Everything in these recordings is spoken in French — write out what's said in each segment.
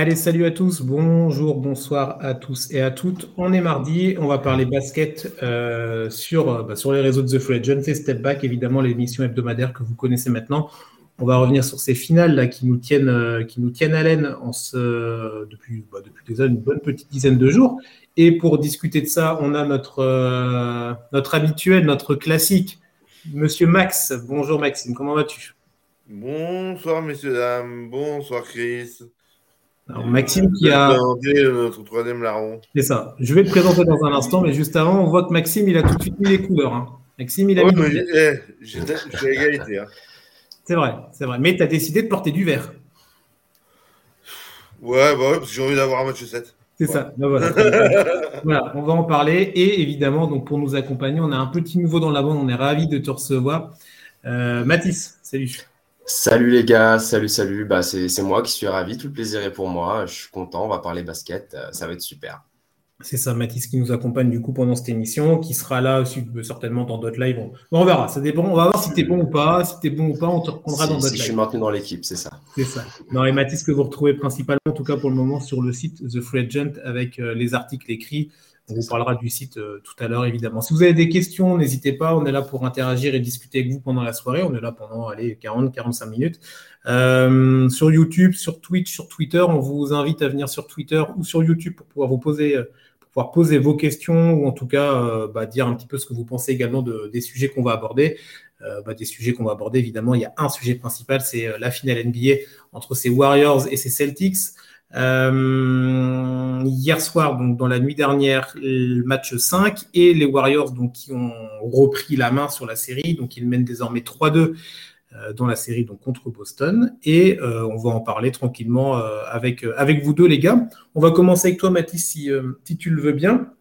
Allez, salut à tous, bonjour, bonsoir à tous et à toutes. On est mardi, on va parler basket euh, sur, euh, bah, sur les réseaux de The Free Agent et Step Back, évidemment l'émission hebdomadaire que vous connaissez maintenant. On va revenir sur ces finales là, qui, nous tiennent, euh, qui nous tiennent depuis, bah, depuis déjà une bonne petite dizaine de jours. Et pour discuter de ça, on a notre, notre habituel, notre classique, Monsieur Max. Bonjour Maxime, comment vas-tu? Bonsoir messieurs, dames, bonsoir Chris. Maxime qui a. Notre troisième larron. C'est ça. Je vais te présenter dans un instant, mais juste avant, on voit que Maxime, il a tout de suite mis les couleurs. Hein. Maxime, il a oh, mis. Eh, j'ai égalité. Hein. C'est vrai, c'est vrai. Mais tu as décidé de porter du vert. Ouais, bah ouais, parce que j'ai envie d'avoir un match 7. C'est ça. Bah voilà. voilà. on va en parler. Et évidemment, donc pour nous accompagner, on a un petit nouveau dans la bande. On est ravis de te recevoir. Euh, Mathis, salut. Salut les gars, salut, salut. Bah, c'est moi qui suis ravi, tout le plaisir est pour moi. Je suis content, on va parler basket, euh, ça va être super. C'est ça, Mathis qui nous accompagne du coup pendant cette émission, qui sera là certainement dans d'autres lives. On, verra, ça dépend. On va voir si tu es bon ou pas. Si tu es bon ou pas, on te reprendra dans d'autres lives. Si je suis maintenu dans l'équipe, c'est ça. C'est ça. Non, et Mathis que vous retrouvez principalement, en tout cas pour le moment, sur le site The Free Agent avec euh, les articles écrits on vous parlera du site euh, tout à l'heure, évidemment. Si vous avez des questions, n'hésitez pas. On est là pour interagir et discuter avec vous pendant la soirée. On est là pendant 40-45 minutes. Euh, sur YouTube, sur Twitch, sur Twitter, on vous invite à venir sur Twitter ou sur YouTube pour pouvoir vous poser, euh, pour pouvoir poser vos questions ou en tout cas bah, dire un petit peu ce que vous pensez également des sujets qu'on va aborder. Bah, des sujets qu'on va aborder, évidemment, il y a un sujet principal, c'est la finale NBA entre ces Warriors et ces Celtics. Euh, hier soir, donc dans la nuit dernière, le match 5 et les Warriors donc, qui ont repris la main sur la série. Donc ils mènent désormais 3-2 euh, dans la série donc, contre Boston. Et euh, on va en parler tranquillement avec, avec vous deux, les gars. On va commencer avec toi, Mathis, si, si tu le veux bien.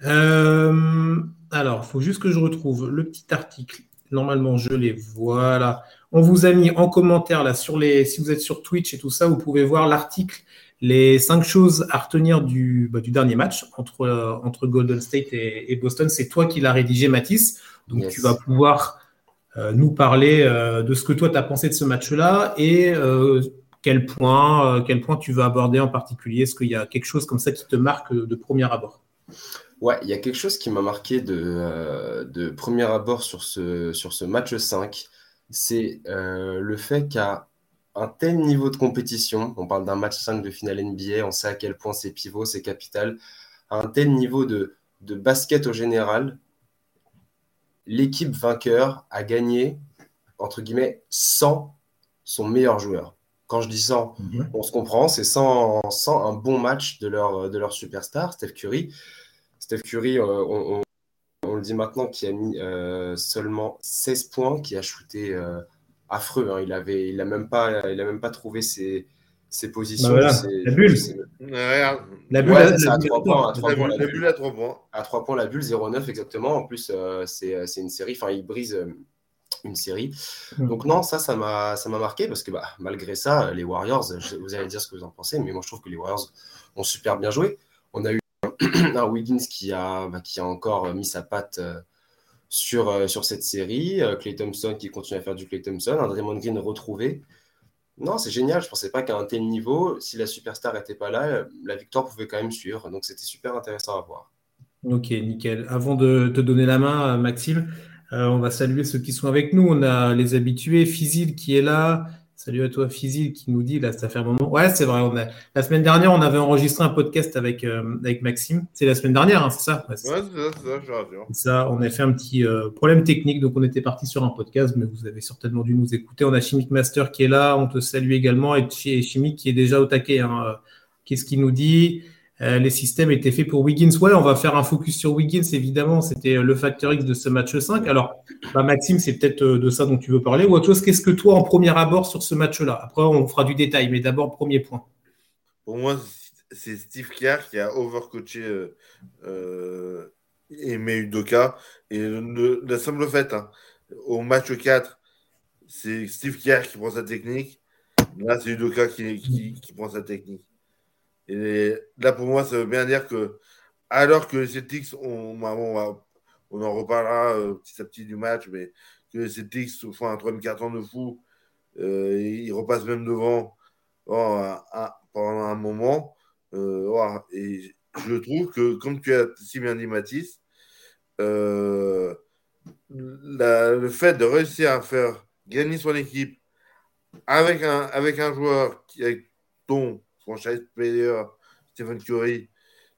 alors, il faut juste que je retrouve le petit article. Normalement, je l'ai. Voilà. On vous a mis en commentaire là sur les, si vous êtes sur Twitch et tout ça, vous pouvez voir l'article, les cinq choses à retenir du, bah, du dernier match entre, euh, entre Golden State et, Boston. C'est toi qui l'as rédigé, Mathis. Donc tu vas pouvoir euh, nous parler euh, de ce que toi tu as pensé de ce match-là et quel point, quel point tu veux aborder en particulier. Est-ce qu'il y a quelque chose comme ça qui te marque de premier abord? Ouais, il y a quelque chose qui m'a marqué de, de premier abord sur ce, sur ce match 5 c'est euh, le fait qu'à un tel niveau de compétition, on parle d'un match 5 de finale NBA, on sait à quel point c'est pivot, c'est capital, à un tel niveau de, basket au général, l'équipe vainqueur a gagné, entre guillemets, sans son meilleur joueur. Quand je dis sans, mhm. on se comprend, c'est sans, sans, un bon match de leur, de leur superstar, Steph Curry. Steph Curry, euh, on, on dit maintenant, qui a mis euh, seulement 16 points, qui a shooté euh, affreux. Hein. Il n'a il a même, pas, il a même pas trouvé ses, ses positions. Bah la bulle. La bulle, à 3 points. À 3 points, la bulle à 3 points. À 3 points, la bulle, 0,9 exactement. En plus, euh, c'est une série. Enfin, il brise une série. Hmm. Donc non, ça, ça m'a marqué parce que bah, malgré ça, les Warriors, vous allez dire ce que vous en pensez, mais moi je trouve que les Warriors ont super bien joué. On a eu un Wiggins qui a, bah, qui a encore mis sa patte euh, sur, euh, sur cette série, Clay euh, Thompson qui continue à faire du Clay Thompson, un Draymond Green retrouvé. Non, c'est génial. Je ne pensais pas qu'à un tel niveau, si la superstar n'était pas là, la victoire pouvait quand même suivre. Donc c'était super intéressant à voir. Ok, nickel. Avant de te donner la main, Maxime, on va saluer ceux qui sont avec nous. On a les habitués, Fizil qui est là, Salut à toi, Fizil, qui nous dit, là, ça fait un moment. Ouais, c'est vrai. On a... La semaine dernière, on avait enregistré un podcast avec, euh, avec Maxime. C'est la semaine dernière, hein, c'est ça? Ouais, c'est ça, c'est ça, ça, on a fait un petit euh, problème technique, donc on était parti sur un podcast, mais vous avez certainement dû nous écouter. On a Chimic Master qui est là, on te salue également, et Chimic qui est déjà au taquet. Hein. Euh, qu'est-ce qu'il nous dit euh, les systèmes étaient faits pour Wiggins. Ouais, on va faire un focus sur Wiggins, évidemment. C'était euh, le facteur X de ce match 5. Alors, bah, Maxime, c'est peut-être euh, de ça dont tu veux parler. Chose, qu'est-ce que toi, en premier abord sur ce match-là? Après, on fera du détail, mais d'abord, premier point. Pour moi, c'est Steve Kerr qui a overcoaché euh, Aimé Udoka. Et le, la simple fait, hein, au match 4, c'est Steve Kerr qui prend sa technique. Là, c'est Udoka qui prend sa technique. Et là, pour moi, ça veut bien dire que, alors que les Celtics, on, on, en reparlera euh, petit à petit du match, mais que les Celtics font un troisième carton de fou, euh, ils repassent même devant. pendant un moment. Et je trouve que, comme tu as si bien dit, Mathis, le fait de réussir à faire gagner son équipe avec un, avec un joueur qui, avec ton franchise player, Stephen Curry,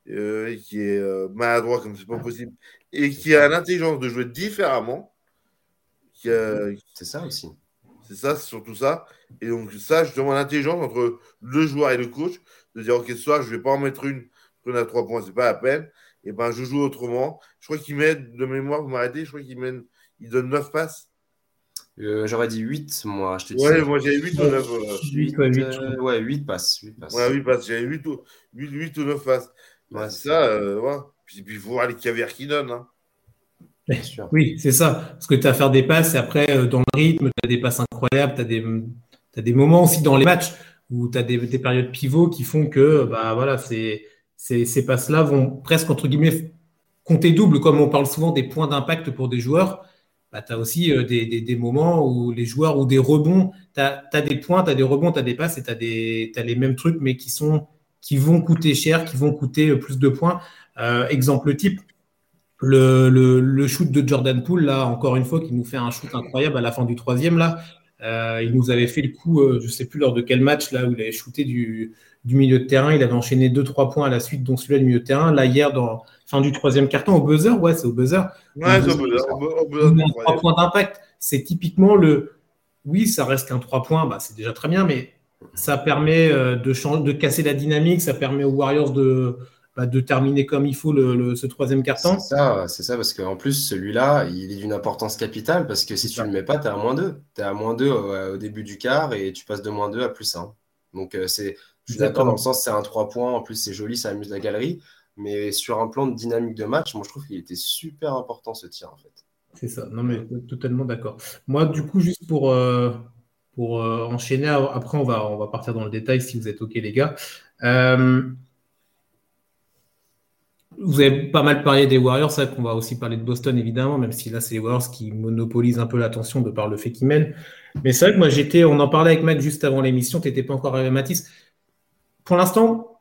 euh, qui est euh, maladroit comme c'est pas possible, et qui a l'intelligence de jouer différemment. C'est ça aussi. C'est ça, c'est surtout ça. Et donc, ça, justement, l'intelligence entre le joueur et le coach, de dire, OK, ce soir, je vais pas en mettre une, une à trois points, c'est pas la peine. Et ben, je joue autrement. Je crois qu'il met, de mémoire, vous m'arrêtez, je crois qu'il mène, il donne 9 passes. Euh, j'aurais dit 8, moi. Je ouais, moi j'ai 8 ou 9. 8, 8, euh, ouais, 8 passes. 8 passes. Ouais, 8 passes. J'ai 8 ou, 8, 8 ou 9 passes. Ouais, c'est ça, euh, ouais. Puis, puis il faut voir les caviars qui donnent. Hein. Oui, c'est ça. Parce que tu as à faire des passes et après, euh, dans le rythme, tu as des passes incroyables, tu as des, as des moments aussi dans les matchs où tu as des, des, périodes pivots qui font que bah, voilà, ces, ces passes-là vont presque, entre guillemets, compter double, comme on parle souvent des points d'impact pour des joueurs bah, tu as aussi euh, des, des, moments où les joueurs ou des rebonds, tu as, des points, tu as des rebonds, tu as des passes et tu as, les mêmes trucs, mais qui, sont, qui vont coûter cher, qui vont coûter euh, plus de points. Euh, exemple type, le, le, le, shoot de Jordan Poole, là, encore une fois, qui nous fait un shoot incroyable à la fin du troisième, là. il nous avait fait le coup, je ne sais plus lors de quel match, là, où il avait shooté du, du milieu de terrain. Il avait enchaîné 2-3 points à la suite, dont celui-là du milieu de terrain. Là, hier, dans fin du troisième carton, au buzzer, ouais, c'est au buzzer. Ouais, c'est au buzzer. Au buzzer, 3 points d'impact. C'est typiquement le. Oui, ça reste qu'un 3 points, bah, c'est déjà très bien, mais ça permet euh, de, changer, de casser la dynamique, ça permet aux Warriors de, bah, de terminer comme il faut le, ce troisième carton. C'est ça, c'est ça, parce qu'en plus, celui-là, il est d'une importance capitale, parce que si tu ne le mets pas, tu es à moins 2. Tu es à moins 2 au, début du quart et tu passes de moins 2 à plus 1. Donc, euh, c'est je suis d'accord dans le sens c'est un 3 points, en plus c'est joli, ça amuse la galerie. Mais sur un plan de dynamique de match, moi je trouve qu'il était super important ce tir en fait. C'est ça, non mais totalement d'accord. Moi du coup, juste pour, euh, pour euh, enchaîner, après on va, on va partir dans le détail si vous êtes OK les gars. Euh, vous avez pas mal parlé des Warriors, c'est vrai qu'on va aussi parler de Boston évidemment, même si là c'est les Warriors qui monopolisent un peu l'attention de par le fait qu'ils mènent. Mais c'est vrai que moi j'étais, on en parlait avec Mac juste avant l'émission, tu n'étais pas encore arrivé Mathis pour l'instant,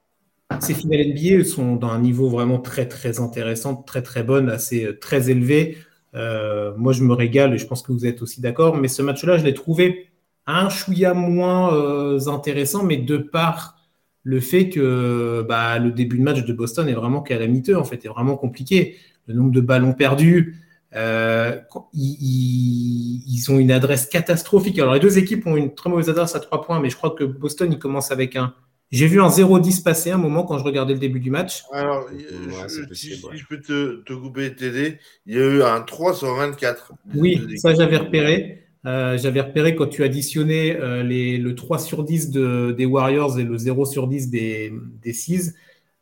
ces finales NBA sont dans un niveau vraiment très très intéressant, très très bonne, assez euh, très élevé. Euh, moi, je me régale et je pense que vous êtes aussi d'accord. Mais ce match-là, je l'ai trouvé un chouïa moins euh, intéressant, mais de par le fait que bah, le début de match de Boston est vraiment calamiteux, en fait, est vraiment compliqué. Le nombre de ballons perdus, ils, ils, ont une adresse catastrophique. Alors, les deux équipes ont une très mauvaise adresse à trois points, mais je crois que Boston, il commence avec un j'ai vu un 0-10 passer un moment quand je regardais le début du match. Alors, si, je peux te, couper et t'aider, il y a eu un 3 sur 24. Oui, ça j'avais repéré. Euh, j'avais repéré quand tu additionnais euh, les, le 3 sur 10 des Warriors et le 0 sur 10 des, des Seas.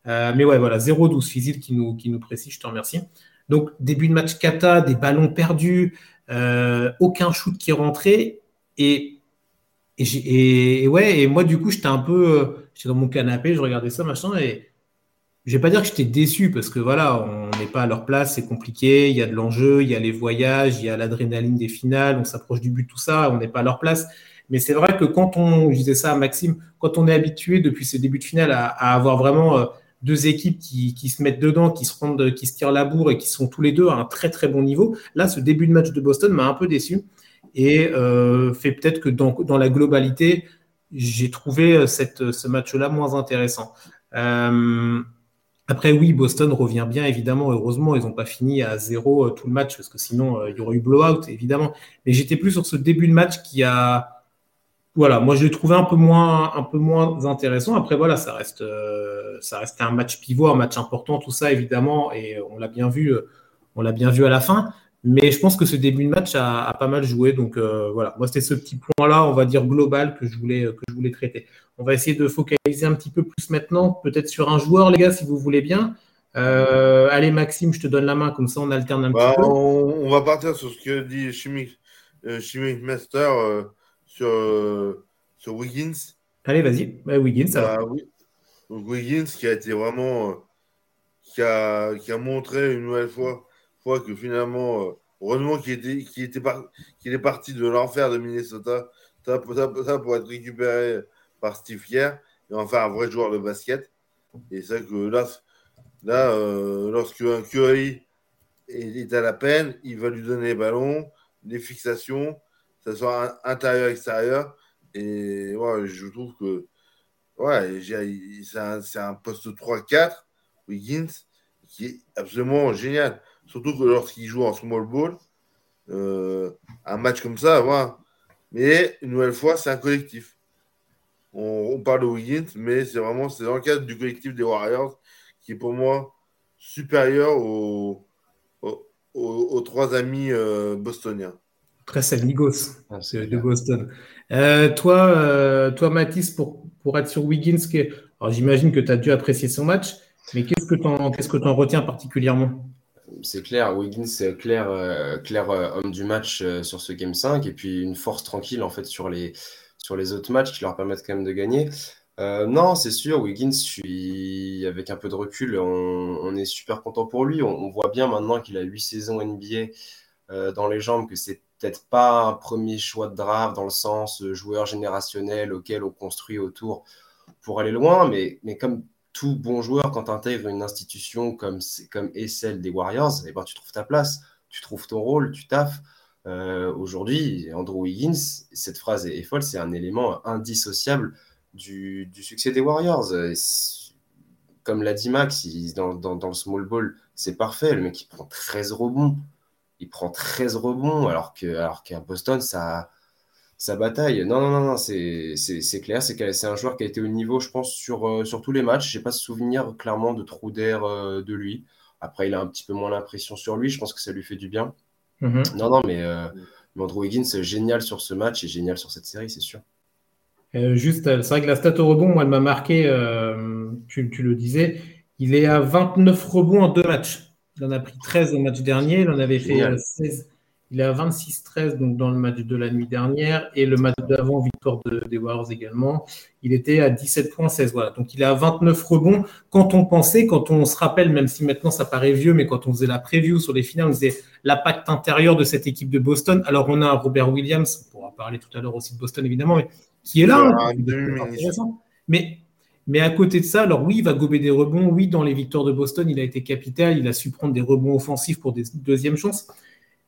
Euh, mais ouais, voilà, 0-12 physique qui nous, qui nous précise, je te remercie. Donc, début de match kata, des ballons perdus, aucun shoot qui est rentré. Et, et, et, ouais, et moi, du coup, j'étais un peu j'étais dans mon canapé, je regardais ça, machin, et je vais pas dire que j'étais déçu parce que voilà, on n'est pas à leur place, c'est compliqué, il y a de l'enjeu, il y a les voyages, il y a l'adrénaline des finales, on s'approche du but, tout ça, on n'est pas à leur place. Mais c'est vrai que quand on, je disais ça à Maxime, quand on est habitué depuis ce début de finale à, avoir vraiment euh, deux équipes qui, qui, se mettent dedans, qui se rendent, qui se tirent la bourre et qui sont tous les deux à un très très bon niveau, là, ce début de match de Boston m'a un peu déçu et euh, fait peut-être que dans la globalité, j'ai trouvé euh, euh, ce match-là moins intéressant. Euh, après, oui, Boston revient bien, évidemment. Heureusement, ils n'ont pas fini à zéro tout le match, parce que sinon, il y aurait eu blowout, évidemment. Mais j'étais plus sur ce début de match qui a. Voilà, moi, je l'ai trouvé un peu, moins, un peu moins intéressant. Après, voilà, ça reste, ça reste un match pivot, un match important, tout ça, évidemment. Et on l'a bien vu, on l'a bien vu à la fin. Mais je pense que ce début de match a, pas mal joué. Donc euh, voilà, moi c'était ce petit point-là, on va dire global, que je, voulais, que je voulais traiter. On va essayer de focaliser un petit peu plus maintenant, peut-être sur un joueur, les gars, si vous voulez bien. Euh, allez, Maxime, je te donne la main, comme ça on alterne un bah, petit peu. On, va partir sur ce que dit Chimic, euh, Master sur, sur Wiggins. Allez, vas-y, bah, Wiggins. Bah, oui. Wiggins qui a été vraiment. qui, a, qui a montré une nouvelle fois fois que finalement, euh, heureusement qu'il était, qu'il était qu'il est parti de l'enfer de Minnesota, ça, pour être récupéré par Steve Kerr. et en faire un vrai joueur de basket. Et c'est que là, là euh, lorsque un Curry est, à la peine, il va lui donner les ballons, les fixations, ça soit intérieur-extérieur. Et ouais, je trouve que ouais, c'est un, un, poste 3-4, Wiggins, qui est absolument génial. Surtout que lorsqu'il joue en small ball, euh, un match comme ça, voilà. Mais une nouvelle fois, c'est un collectif. On, parle de Wiggins, mais c'est vraiment c'est dans le cadre du collectif des Warriors qui est pour moi supérieur aux, aux, trois amis euh, bostoniens. Très amigos ah, de Boston. Euh, toi, toi, Mathis, pour, pour être sur Wiggins, j'imagine que tu as dû apprécier son match, mais qu'est-ce que tu en, que en retiens particulièrement? C'est clair, Wiggins, clair, euh, clair euh, homme du match euh, sur ce Game 5, et puis une force tranquille en fait sur les, sur les autres matchs qui leur permettent quand même de gagner. non, c'est sûr, Wiggins, avec un peu de recul, on, est super content pour lui. On, voit bien maintenant qu'il a 8 saisons NBA dans les jambes, que c'est peut-être pas un premier choix de draft dans le sens joueur générationnel auquel on construit autour pour aller loin, mais, mais comme tout bon joueur, quand tu intègres une institution comme, comme est celle des Warriors, eh ben, tu trouves ta place, tu trouves ton rôle, tu taffes. Euh, aujourd'hui, Andrew Wiggins, cette phrase est, folle, c'est un élément indissociable du, succès des Warriors. comme l'a dit Max, dans, dans, le small ball, c'est parfait. Le mec, il prend 13 rebonds. Il prend 13 rebonds, alors qu'à alors qu'à Boston, ça, sa bataille. Non, non, non, non c'est clair. C'est un joueur qui a été au niveau, je pense, sur, euh, sur tous les matchs. Je n'ai pas souvenir clairement de trou d'air euh, de lui. Après, il a un petit peu moins l'impression sur lui. Je pense que ça lui fait du bien. Mm-hmm. Non, non, mais, euh, Andrew Higgins, génial sur ce match et génial sur cette série, c'est sûr. juste, c'est vrai que la stat au rebond, moi, elle m'a marqué, tu, tu, le disais, il est à 29 rebonds en deux matchs. Il en a pris 13 au match dernier, il en avait fait 16, il est à 26-13 donc dans le match de la nuit dernière et le match d'avant, victoire des Warriors également. Il était à 17.16. Voilà. Donc il est à 29 rebonds. Quand on pensait, quand on se rappelle, même si maintenant ça paraît vieux, mais quand on faisait la preview sur les finales, on disait l'impact intérieur de cette équipe de Boston. Alors on a Robert Williams, on pourra parler tout à l'heure aussi de Boston évidemment, mais qui est là. Hein, mais mais à côté de ça, alors oui, il va gober des rebonds. Oui, dans les victoires de Boston, il a été capital. Il a su prendre des rebonds offensifs pour des deuxièmes chances.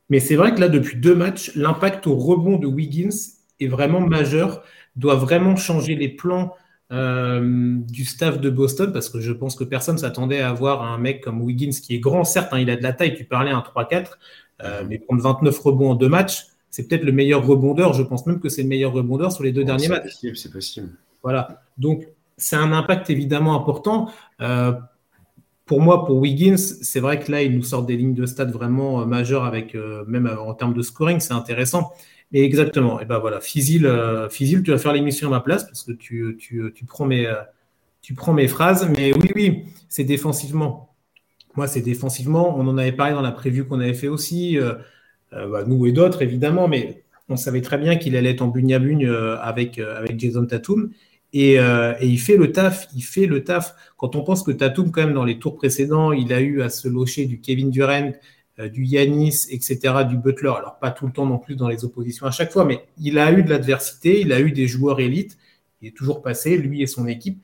Mais c'est vrai que là, depuis deux matchs, l'impact au rebond de Wiggins est vraiment majeur, doit vraiment changer les plans euh, du staff de Boston, parce que je pense que personne s'attendait à avoir un mec comme Wiggins qui est grand, certes, hein, il a de la taille, tu parlais un 3-4, euh, mais prendre 29 rebonds en deux matchs, c'est peut-être le meilleur rebondeur, je pense même que c'est le meilleur rebondeur sur les deux derniers matchs. C'est possible. Voilà, donc c'est un impact évidemment important. Euh, pour moi, pour Wiggins, c'est vrai que là, il nous sort des lignes de stade vraiment euh, majeures avec euh, même euh, en termes de scoring, c'est intéressant. Et exactement. Et ben voilà, Fizil, tu vas faire l'émission à ma place parce que tu, tu, tu, prends mes, tu prends mes phrases. Mais oui, oui, c'est défensivement. Moi, c'est défensivement. On en avait parlé dans la prévue qu'on avait fait aussi, bah, nous et d'autres évidemment, mais on savait très bien qu'il allait être en bugne à bugne avec, avec Jason Tatum. Euh, et, il fait le taf, il fait le taf. Quand on pense que Tatum, quand même, dans les tours précédents, il a eu à se locher du Kevin Durant, euh, du Yanis, etc., du Butler. Alors, pas tout le temps non plus dans les oppositions à chaque fois, mais il a eu de l'adversité, il a eu des joueurs élites. Il est toujours passé, lui et son équipe.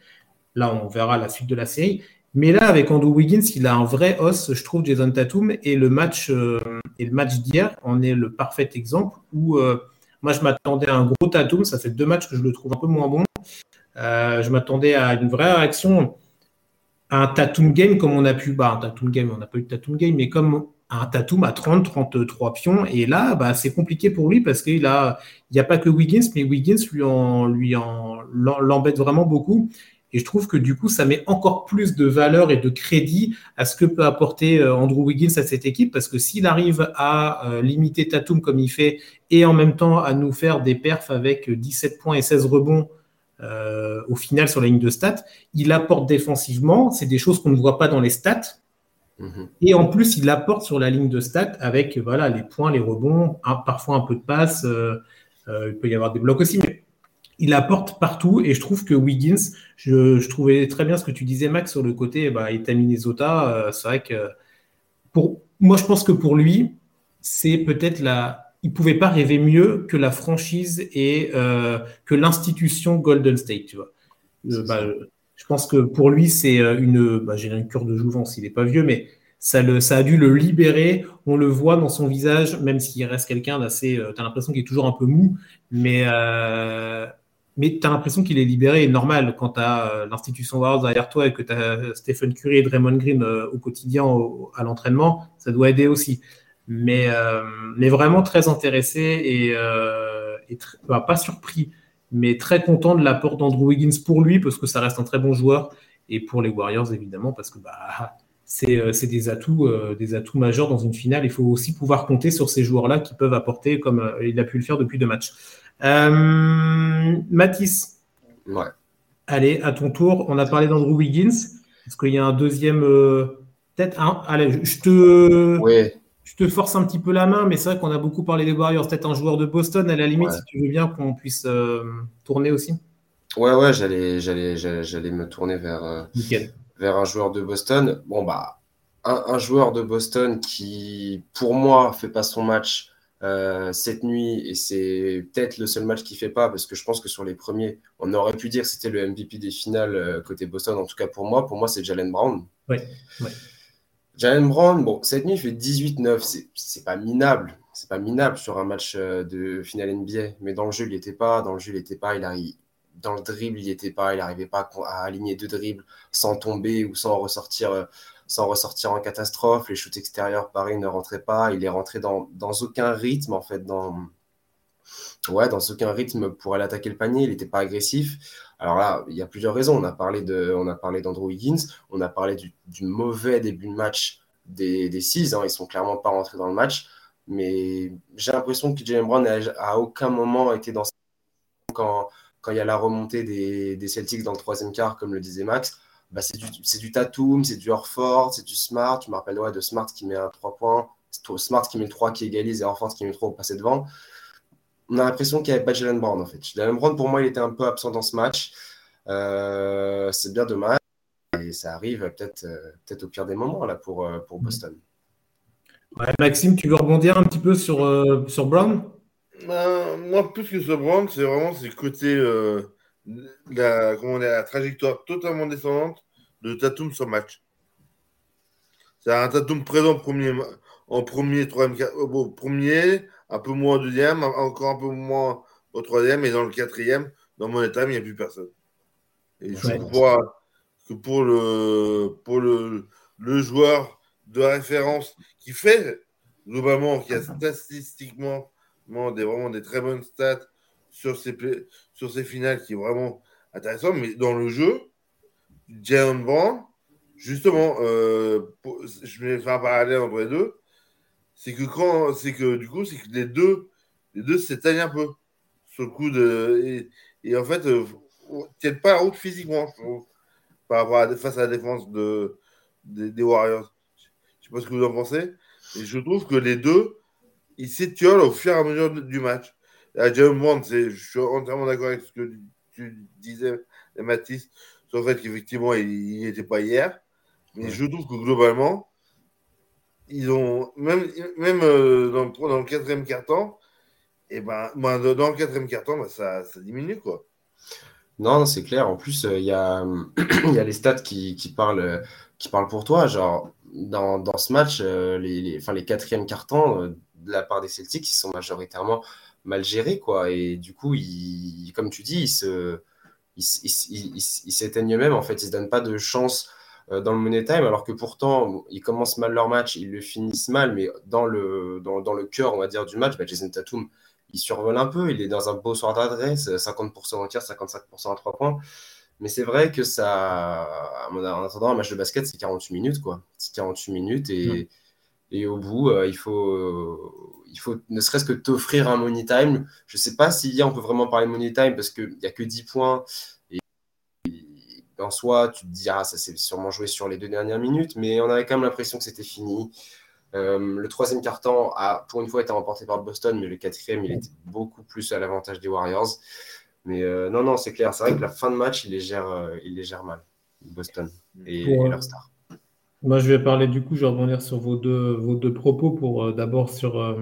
Là, on verra la suite de la série. Mais là, avec Andrew Wiggins, il a un vrai os, je trouve, Jason Tatum. Et le match, euh, match d'hier en est le parfait exemple où moi, je m'attendais à un gros Tatum. Ça fait deux matchs que je le trouve un peu moins bon. Euh, je m'attendais à une vraie réaction, un Tatum game comme on a pu. Bah, un Tatum game, on n'a pas eu de Tatum game, mais comme un Tatum à 30, 33 pions. Et là, bah, c'est compliqué pour lui parce qu'il a, il n'y a pas que Wiggins, mais Wiggins lui en, lui en, l'embête vraiment beaucoup. Et je trouve que du coup, ça met encore plus de valeur et de crédit à ce que peut apporter euh, Andrew Wiggins à cette équipe, parce que s'il arrive à euh, limiter Tatum comme il fait, et en même temps à nous faire des perfs avec 17 points et 16 rebonds euh, au final sur la ligne de stats. Il apporte défensivement, c'est des choses qu'on ne voit pas dans les stats. Mhm. Et en plus, il apporte sur la ligne de stats avec voilà, les points, les rebonds, parfois un peu de passe. Euh, euh, il peut y avoir des blocs aussi, mais il apporte partout. Et je trouve que Wiggins, je, trouvais très bien ce que tu disais, Max, sur le côté bah, Eta Minnesota. c'est vrai que pour moi, je pense que pour lui, c'est peut-être la, il pouvait pas rêver mieux que la franchise et euh, que l'institution Golden State, tu vois. bah, je pense que pour lui, c'est une. Bah, J'ai une cure de jouvence, il n'est pas vieux, mais ça, le, ça, a dû le libérer. On le voit dans son visage, même s'il reste quelqu'un d'assez. tu as l'impression qu'il est toujours un peu mou, mais mais tu as l'impression qu'il est libéré. normal, quand tu as euh, l'institution Warriors derrière toi et que tu as Stephen Curry et Draymond Green euh, au quotidien à l'entraînement, ça doit aider aussi. Mais, euh, mais vraiment très intéressé et, bah, pas surpris, mais très content de l'apport d'Andrew Wiggins pour lui, parce que ça reste un très bon joueur, et pour les Warriors, évidemment, parce que bah, c'est des, atouts, des atouts majeurs dans une finale. Il faut aussi pouvoir compter sur ces joueurs-là qui peuvent apporter, comme il a pu le faire depuis deux matchs. Euh, Mathis. Ouais. Allez, à ton tour. On a parlé d'Andrew Wiggins. Est-ce qu'il y a un deuxième. Euh, peut-être un. Allez, je te. Te force un petit peu la main, mais c'est vrai qu'on a beaucoup parlé des Warriors. Peut-être un joueur de Boston, à la limite, si tu veux bien qu'on puisse euh, tourner aussi. Ouais, ouais, j'allais, j'allais, j'allais me tourner vers, vers un joueur de Boston. Bon, bah, un, un, joueur de Boston qui, pour moi, fait pas son match euh, cette nuit, et c'est peut-être le seul match qui fait pas, parce que je pense que sur les premiers, on aurait pu dire que c'était le MVP des finales euh, côté Boston, en tout cas pour moi. Pour moi, c'est Jalen Brown. Oui, Jalen Brown, cette nuit, il fait 18-9. C'est pas minable. C'est pas minable sur un match euh, de finale NBA, mais dans le jeu, il n'y était pas. Dans le jeu, il pas. Il arrive dans le dribble, il n'y était pas. Il n'arrivait pas à aligner deux dribbles sans tomber ou sans ressortir sans ressortir en catastrophe. Les shoots extérieurs, pareil, ne rentraient pas. Il est rentré dans, dans aucun rythme, en fait, dans, ouais, dans aucun rythme pour aller attaquer le panier. Il n'était pas agressif. Alors là, il y a plusieurs raisons. On a parlé de, on a parlé d'Andrew Higgins. On a parlé du, mauvais début de match des, des Six. Hein. Ils sont clairement pas rentrés dans le match. Mais j'ai l'impression que Jalen Brown n'a à aucun moment été dans quand, quand il y a la remontée des, Celtics dans le troisième quart, comme le disait Max bah, c'est du, du Tatum, c'est du Horford, c'est du Smart. Je me rappelle ouais, de Smart qui met un 3 points, Smart qui met le 3 qui égalise et Horford qui met le 3 au passé devant. On a l'impression qu'il n'y avait pas Jalen Brown en fait. Jalen Brown, pour moi, il était un peu absent dans ce match. Euh, c'est bien dommage. Et ça arrive peut-être euh, peut au pire des moments là, pour, euh, pour Boston. Maxime, tu veux rebondir un petit peu sur, sur Brown? Ben, Moi, plus que sur Brown, c'est vraiment ce côté la, comment la trajectoire totalement descendante de Tatum sur match. C'est un Tatum présent premier, en premier, troisième, au premier, un peu moins au deuxième, encore un peu moins au troisième, et dans le quatrième, dans mon état, il n'y a plus personne. Et je crois que pour le, pour le, le joueur de référence qui fait globalement, qui a statistiquement des, vraiment des très bonnes stats sur ces, sur ces finales qui est vraiment intéressant. Mais dans le jeu, Jalen Brown, justement, euh, je vais faire un parallèle entre les deux. C'est que quand, c'est que du coup, c'est que les deux, les deux s'éteignent un peu sur le coup de. Et, en fait, euh, tiennent pas la route physiquement, je trouve, par rapport à, face à la défense de, des, Warriors. Je sais pas ce que vous en pensez. Et je trouve que les deux, ils s'étiolent au fur et à mesure du match. À John je suis entièrement d'accord avec ce que tu disais, Mathis, sur le fait qu'effectivement, il n'était pas hier. Mais je trouve que globalement, ils ont, même, même euh, dans, dans le quatrième quart-temps, et eh ben, ben, dans le quatrième quart-temps, ben, ça, ça, diminue, quoi. Non, c'est clair. En plus, euh, il y, a, y, a, les stats qui, qui, parlent, qui parlent pour toi. Genre, dans, dans ce match, euh, les, enfin, les quatrièmes temps de la part des Celtics, ils sont majoritairement mal géré, quoi. Et du coup, il, comme tu dis, il se, il, s'éteignent eux-mêmes. En fait, ils se donnent pas de chance dans le money time, alors que pourtant, ils commencent mal leur match, ils le finissent mal, mais dans le, dans, dans le cœur, on va dire, du match, bah, Jason Tatum, il survole un peu, il est dans un beau soir d'adresse, 50% en tir, 55% à 3 points. Mais c'est vrai que ça, en attendant, un match de basket, c'est 48 minutes, quoi. C'est 48 minutes et, et au bout, euh, il faut il faut ne serait-ce que t'offrir un money time. Je ne sais pas si on peut vraiment parler money time parce qu'il n'y a que 10 points. En soi, tu te dis, ah, ça s'est sûrement joué sur les deux dernières minutes, mais on avait quand même l'impression que c'était fini. Euh, le troisième quart-temps a, pour une fois, été remporté par le Boston, mais le quatrième, il était beaucoup plus à l'avantage des Warriors. Mais euh, non, non, c'est clair. C'est vrai que la fin de match, il les gère, euh, il les gère mal, Boston et, et leur star. Moi, je vais parler du coup, je vais rebondir sur vos deux, vos deux propos pour d'abord sur,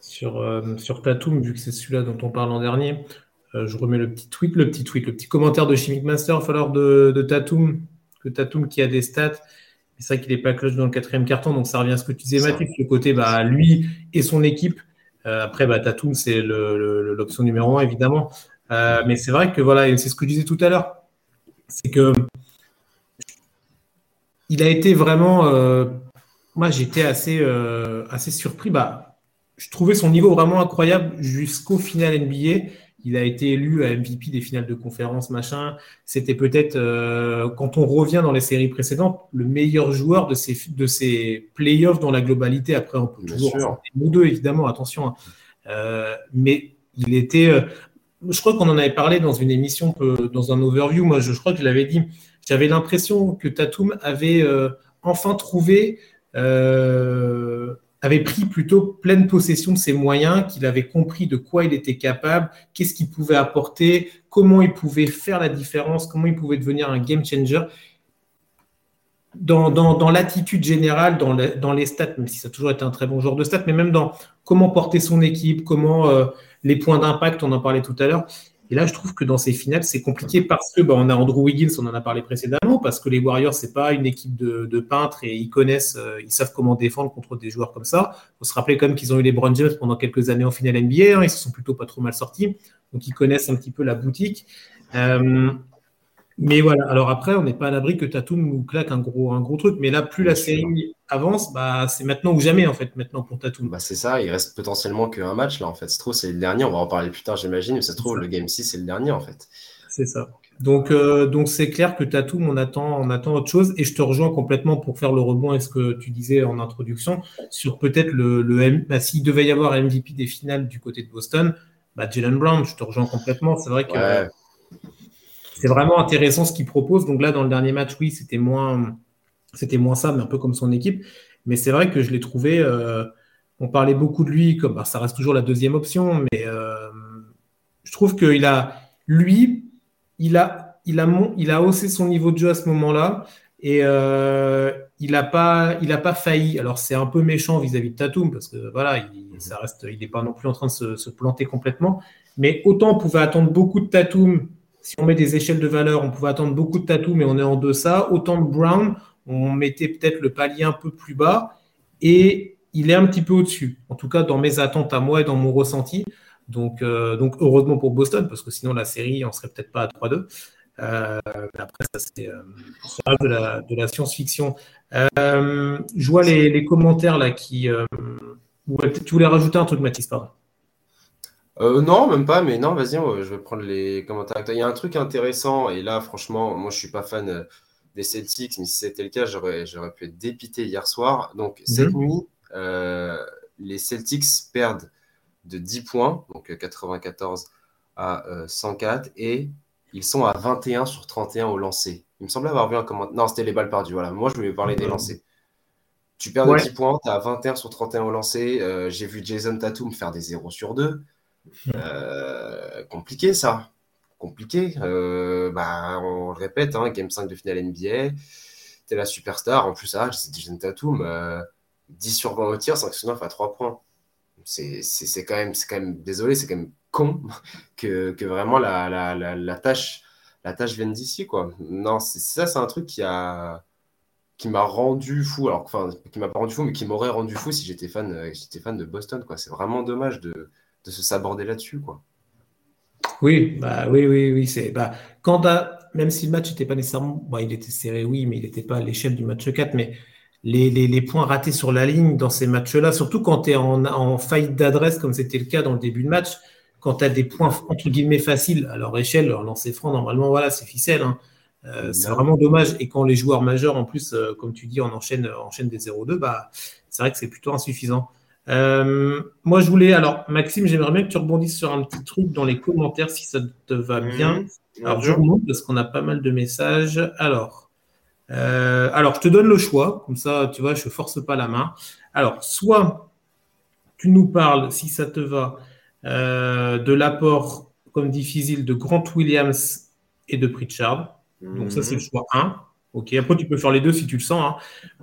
sur, sur Tatum, vu que c'est celui-là dont on parle en dernier. Je remets le petit tweet, le petit tweet, le petit commentaire de Chimic Master, il falloir de, de Tatum, que Tatum qui a des stats. C'est vrai qu'il n'est pas clutch dans le quatrième carton, donc ça revient à ce que tu disais, Mathis, le côté, bah, lui et son équipe. après, bah, Tatum, c'est l'option numéro un, évidemment. mais c'est vrai que voilà, c'est ce que je disais tout à l'heure. C'est que il a été vraiment. Euh, moi, j'étais assez, euh, assez surpris. Bah, je trouvais son niveau vraiment incroyable jusqu'au final NBA. Il a été élu à MVP des finales de conférence, machin. C'était peut-être, euh, quand on revient dans les séries précédentes, le meilleur joueur de ces, de ces playoffs dans la globalité. Après, on peut toujours nous deux, évidemment, attention. Hein. mais il était. je crois qu'on en avait parlé dans une émission, dans un overview. Moi, je crois que je l'avais dit j'avais l'impression que Tatum avait euh, enfin trouvé, euh, avait pris plutôt pleine possession de ses moyens, qu'il avait compris de quoi il était capable, qu'est-ce qu'il pouvait apporter, comment il pouvait faire la différence, comment il pouvait devenir un game changer. Dans, l'attitude générale, dans, dans, les stats, même si ça a toujours été un très bon joueur de stats, mais même dans comment porter son équipe, comment euh, les points d'impact, on en parlait tout à l'heure, et là, je trouve que dans ces finales, c'est compliqué parce que bah, on a Andrew Wiggins, on en a parlé précédemment, parce que les Warriors, c'est pas une équipe de, peintres et ils connaissent, euh, ils savent comment défendre contre des joueurs comme ça. Il faut se rappeler quand même qu'ils ont eu les Brown James pendant quelques années en finale NBA, hein, ils se sont plutôt pas trop mal sortis, donc ils connaissent un petit peu la boutique. Euh, mais voilà, alors après, on n'est pas à l'abri que Tatum nous claque un gros, un gros truc. Mais là, plus la série avance, bah, c'est maintenant ou jamais, en fait, maintenant pour Tatum. Bah, c'est ça, il reste potentiellement qu'un match, là, en fait. Se trouve, c'est le dernier, on va en parler plus tard, j'imagine, mais ça se trouve, le Game 6, c'est le dernier, en fait. C'est ça. Donc, euh, donc c'est clair que Tatum, on attend, on attend autre chose. Et je te rejoins complètement pour faire le rebond à ce que tu disais en introduction sur peut-être le, le M. Bah, S'il devait y avoir MVP des finales du côté de Boston, bah, Jalen Brown, je te rejoins complètement. C'est vrai que c'est vraiment intéressant ce qu'il propose. Donc là, dans le dernier match, oui, c'était moins, c'était moins ça, mais un peu comme son équipe. Mais c'est vrai que je l'ai trouvé. Euh, on parlait beaucoup de lui, comme bah, ça reste toujours la deuxième option, mais euh, je trouve qu'il a, lui, il a, il a, il a haussé son niveau de jeu à ce moment-là et euh, il n'a pas, il a pas failli. Alors c'est un peu méchant vis-à-vis de Tatum parce que voilà, il, ça reste, il n'est pas non plus en train de se, se, planter complètement. Mais autant on pouvait attendre beaucoup de Tatum si on met des échelles de valeur, on pouvait attendre beaucoup de Tatou, mais on est en deçà. Autant de Brown, on mettait peut-être le palier un peu plus bas et il est un petit peu au-dessus. En tout cas, dans mes attentes à moi et dans mon ressenti. Donc, euh, donc heureusement pour Boston, parce que sinon la série, on serait peut-être pas à 3-2. Euh, après, ça, c'est euh, de la, science-fiction. je vois les, commentaires là qui. tu voulais rajouter un truc, Mathis, pardon. Euh, non, même pas, mais non, vas-y, je vais prendre les commentaires. Il y a un truc intéressant, et là, franchement, moi, je suis pas fan euh, des Celtics, mais si c'était le cas, j'aurais, j'aurais pu être dépité hier soir. Donc, cette mhm. nuit, euh, les Celtics perdent de 10 points, donc 94 à 104, et ils sont à 21 sur 31 au lancer. Il me semblait avoir vu un commentaire. Non, c'était les balles perdues, voilà. Moi, je voulais parler des lancers. Tu perds de 10 points, tu as 21 sur 31 au lancer. j'ai vu Jason Tatum faire des 0 sur 2. Euh, compliqué ça. Compliqué. Euh, bah, on le répète, hein, Game 5 de finale NBA. T'es la superstar. En plus, ah, c'est Jason Tatum. 10 euh, sur 20 au tir, 5 sur 9 à 3 points. C'est quand, même, quand même, désolé, c'est quand même con que, que vraiment la, la, la, tâche, la tâche vienne d'ici. quoi. Non, ça, c'est un truc qui a qui m'a rendu fou, alors enfin qui m'a pas rendu fou, mais qui m'aurait rendu fou si j'étais fan, j'étais fan de Boston, quoi. C'est vraiment dommage de, de se s'aborder là-dessus, quoi. Oui, bah oui, oui, oui. C'est bah, quand même si le match n'était pas nécessairement, il était serré, oui, mais il n'était pas à l'échelle du match 4, mais les, les, points ratés sur la ligne dans ces matchs-là, surtout quand tu es en, en faillite d'adresse, comme c'était le cas dans le début de match, quand tu as des points entre guillemets faciles à leur échelle, leur lancer franc, normalement, voilà, c'est ficelle. Hein. Euh, c'est vraiment dommage. Et quand les joueurs majeurs, en plus, euh, comme tu dis, on enchaîne, enchaîne des 0-2, bah, c'est vrai que c'est plutôt insuffisant. Euh, moi, je voulais. Alors, Maxime, j'aimerais bien que tu rebondisses sur un petit truc dans les commentaires si ça te va mmh. bien. alors, je remonte parce qu'on a pas mal de messages. Alors, euh, alors, je te donne le choix. Comme ça, tu vois, je ne force pas la main. Alors, soit tu nous parles, si ça te va, euh, de l'apport, comme dit Fizil, de Grant Williams et de Pritchard. Donc, ça, c'est le mmh. choix 1. Ok, après tu peux faire les deux si tu le sens. Hein.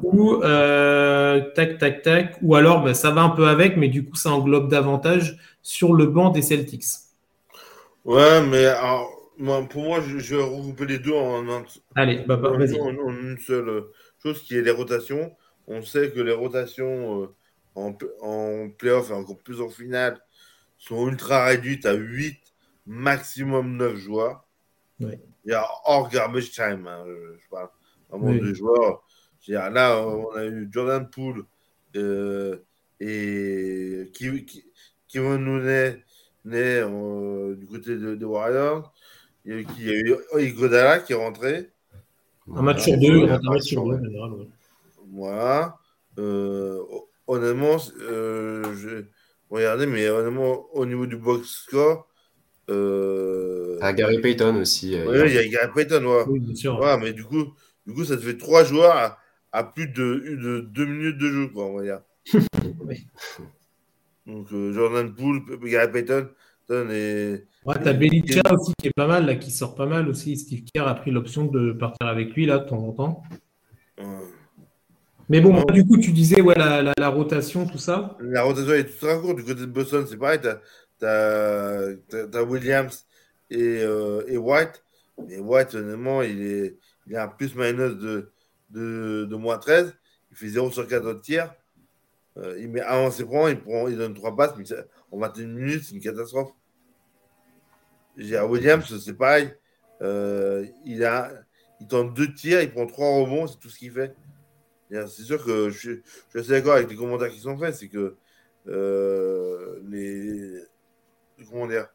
Ou euh, tac, tac, tac. Ou alors bah, ça va un peu avec, mais du coup ça englobe davantage sur le banc des Celtics. Ouais, mais alors, moi, pour moi, je, je vais regrouper les deux en, un- Allez, bah, bah, en- en- une seule chose qui est les rotations. On sait que les rotations euh, en, en playoff et encore plus en finale sont ultra réduites à 8, maximum 9 joueurs. Il y a hors garbage time, hein, je, je parle vraiment Oui. de joueurs. Là, on a eu Jordan Poole euh, et qui, qui, Kevin Looney né, euh, du côté de- des Warriors. Il y a eu, qui? Il y a eu Iguodala qui est rentré. Un match sur deux, un match sur deux, général, ouais. Voilà. Euh, honnêtement, euh, je regardez, mais honnêtement, au niveau du box score, euh, Ah, Gary Payton aussi. euh, ouais, il y a Gary Payton, ouais. Oui, bien sûr. Ouais, mais du coup, du coup, ça te fait trois joueurs à, à plus de, de deux minutes de jeu, quoi, on va dire. Oui. Donc, euh, Jordan Poole, Gary Payton, Payton et. Ouais, t'as Belicha aussi qui est pas mal, là, qui sort pas mal aussi. Steve Kerr a pris l'option de partir avec lui, là, de temps en temps. Mais bon, du coup, tu disais, ouais, la, la- la rotation, tout ça. La rotation est très courte. Du côté de Boston, c'est pareil. T'as as, t'as Williams et, euh, et White. Mais White, honnêtement, il est, il a un plus-minus de, de, moins 13. Il fait 0 sur 4 autres tiers. Euh, il met un lancé franc, il, donne 3 passes, mais en 21 minutes, c'est une catastrophe. À Williams, c'est pareil. Euh, il, a, tente deux tirs, il prend 3 rebonds, c'est tout ce qu'il fait. C'est sûr que je suis, je suis assez d'accord avec les commentaires qui sont faits, c'est que euh, les comment dire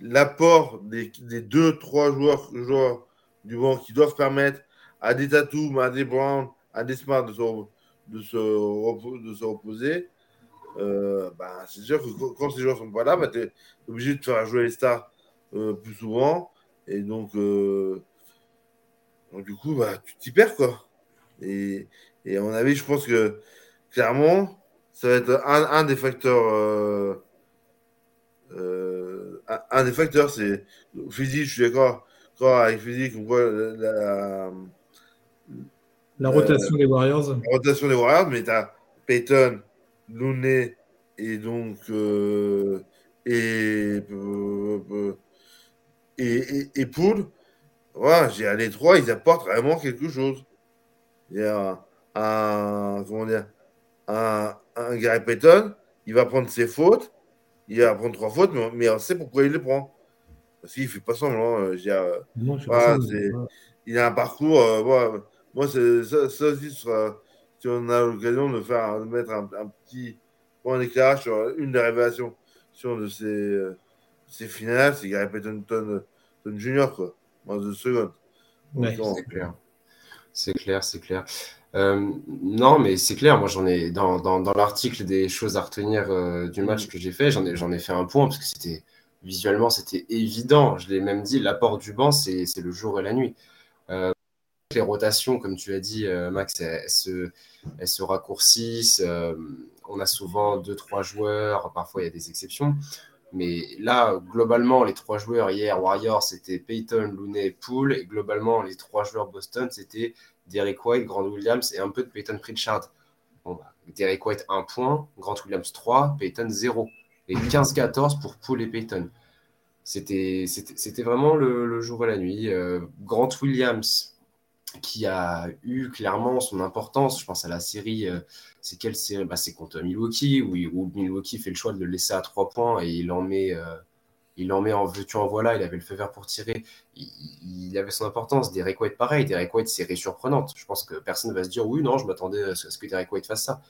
l'apport des, des deux trois joueurs, joueurs du banc qui doivent permettre à des Tatum, à des Brown, à des Smart de se, de se, de se reposer. euh, bah, c'est sûr que quand- ces joueurs sont pas là, bah, tu es obligé de faire jouer les stars euh, plus souvent. Et donc, euh, donc, du coup, bah, tu t'y perds, quoi. Et, et à mon avis, je pense que clairement, ça va être un, un des facteurs. euh, un, un des facteurs, c'est physique. Je suis d'accord avec physique. On voit la, la- rotation des Warriors. la rotation des Warriors, mais tu as Peyton, Looney et donc. euh, et, euh, et, et, et Poole. Ouais, j'ai les trois, ils apportent vraiment quelque chose. Il y a un, comment dire, un, un Gary Payton, il va prendre ses fautes, il va prendre trois fautes, mais, mais on sait pourquoi il les prend. Parce qu'il fait pas semblant. euh, je dire, euh, Non, je pas il a un parcours. euh, moi, moi c'est, ça, ça aussi, sera- si on a l'occasion de faire, de mettre un, un petit point d'éclairage sur une des révélations sur de ces, euh, ces finales, c'est Gary Payton Ton, Ton Junior, quoi. Moi, de seconde. Ouais. Donc, C'est clair. C'est clair, c'est clair. Euh, non, mais c'est clair. Moi, j'en ai dans, dans, dans l'article des choses à retenir euh, du match que j'ai fait, j'en ai, j'en ai fait un point parce que c'était visuellement, c'était évident. Je l'ai même dit, l'apport du banc, c'est le jour et la nuit. Euh, les rotations, comme tu as dit, euh, Max, elles, elles se, raccourcissent. euh, on a souvent deux, trois joueurs. Parfois, il y a des exceptions. Mais là, globalement, les trois joueurs hier, Warriors, c'était Peyton, Looney, Poole. Et globalement, les trois joueurs Boston, c'était Derek White, Grant Williams et un peu de Peyton Pritchard. Bah, Derek White, 1 point. Grant Williams, 3. Peyton, 0. Et 15-14 pour Poole et Peyton. C'était vraiment le, jour et la nuit. Euh, Grant Williams, qui a eu clairement son importance, je pense à la série, euh, c'est quelle série? Bah, C'est contre Milwaukee, où, il- où Milwaukee fait le choix de le laisser à 3 points et il en met, euh, il en met en veux-tu en voilà, il avait le feu vert pour tirer. Il, il avait son importance. Derek White, pareil. Derek White, série surprenante. Je pense que personne ne va se dire oui, non, je m'attendais à ce que Derek White fasse ça.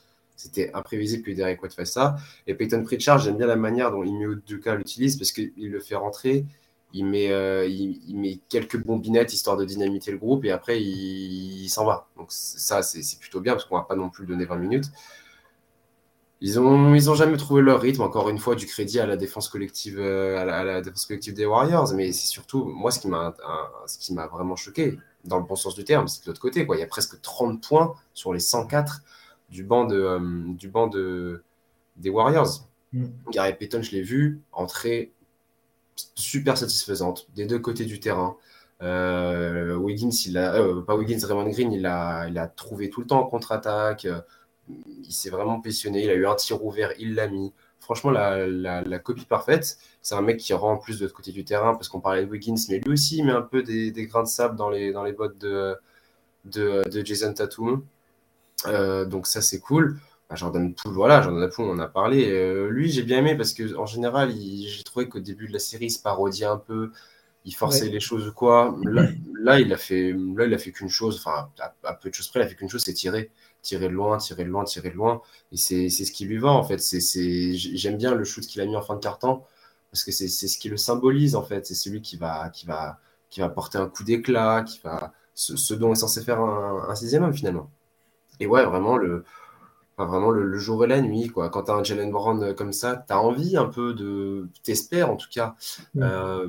C'était imprévisible que Derek White fasse ça. Et Peyton Pritchard, j'aime bien la manière dont Ime Udoka l'utilise parce qu'il le fait rentrer. Il met, euh, il, il met quelques bombinettes histoire de dynamiter le groupe et après il, il s'en va. Donc ça, c'est plutôt bien parce qu'on va pas non plus donner 20 minutes. Ils ont, ils ont jamais trouvé leur rythme. Encore une fois, du crédit à la défense collective, euh, à la, défense collective des Warriors. Mais c'est surtout, moi, ce qui m'a, ce qui m'a vraiment choqué, dans le bon sens du terme, c'est de l'autre côté. Quoi. Il y a presque 30 points sur les 104 du banc, de, euh, du banc de, des Warriors. Mm. Gary Payton, je l'ai vu, entrée super satisfaisante des deux côtés du terrain. Euh, Wiggins, il a, euh, pas Wiggins, Raymond Green, il a, il a trouvé tout le temps en contre-attaque. Il s'est vraiment positionné. Il a eu un tir ouvert, il l'a mis. franchement la, la, copie parfaite. C'est un mec qui rend plus de l'autre côté du terrain parce qu'on parlait de Wiggins, mais lui aussi il met un peu des, des, grains de sable dans les, dans les bottes de, de, de Jason Tatum. Euh, donc ça c'est cool. Bah, Jordan Poole, voilà, Jordan Poole, on en a parlé. Euh, lui, j'ai bien aimé parce que en général, j'ai trouvé qu'au début de la série, il se parodiait un peu, il forçait les choses ou quoi. Là, il a fait, là, il a fait qu'une chose, enfin, à, peu de choses près, il a fait qu'une chose, c'est tirer, tirer de loin, tirer de loin, tirer de loin. Et c'est ce qui lui va en fait. C'est, j'aime bien le shoot qu'il a mis en fin de carton parce que c'est ce qui le symbolise en fait. C'est celui qui va, qui va, qui va porter un coup d'éclat, qui va, ce, dont est censé faire un, un sixième homme finalement. Et ouais, vraiment le vraiment le, jour et la nuit. Quoi. Quand tu as un Jalen Brown euh, comme ça, tu as envie un peu de. T'espères en tout cas euh,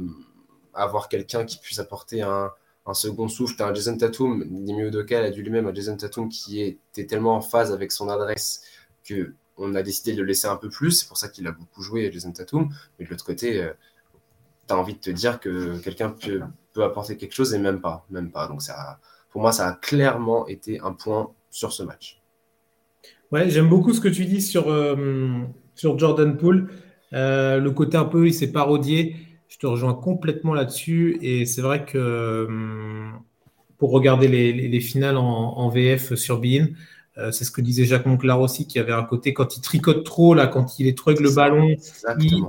avoir quelqu'un qui puisse apporter un, second souffle. Tu as un Jason Tatum, Nimi Udoka a dit lui-même, un Jason Tatum qui était tellement en phase avec son adresse que on a décidé de le laisser un peu plus. C'est pour ça qu'il a beaucoup joué, Jason Tatum. Mais de l'autre côté, euh, tu as envie de te dire que quelqu'un peut, peut, apporter quelque chose et même pas. Même pas. Donc ça, pour moi, ça a clairement été un point sur ce match. Ouais, j'aime beaucoup ce que tu dis sur, euh, sur Jordan Poole. Euh, le côté un peu, il s'est parodié. Je te rejoins complètement là-dessus. Et c'est vrai que euh, pour regarder les, les, finales en, VF sur Bein, c'est ce que disait Jacques Monclar aussi, qui avait un côté quand il tricote trop, là, quand il est trop avec le ballon. Il,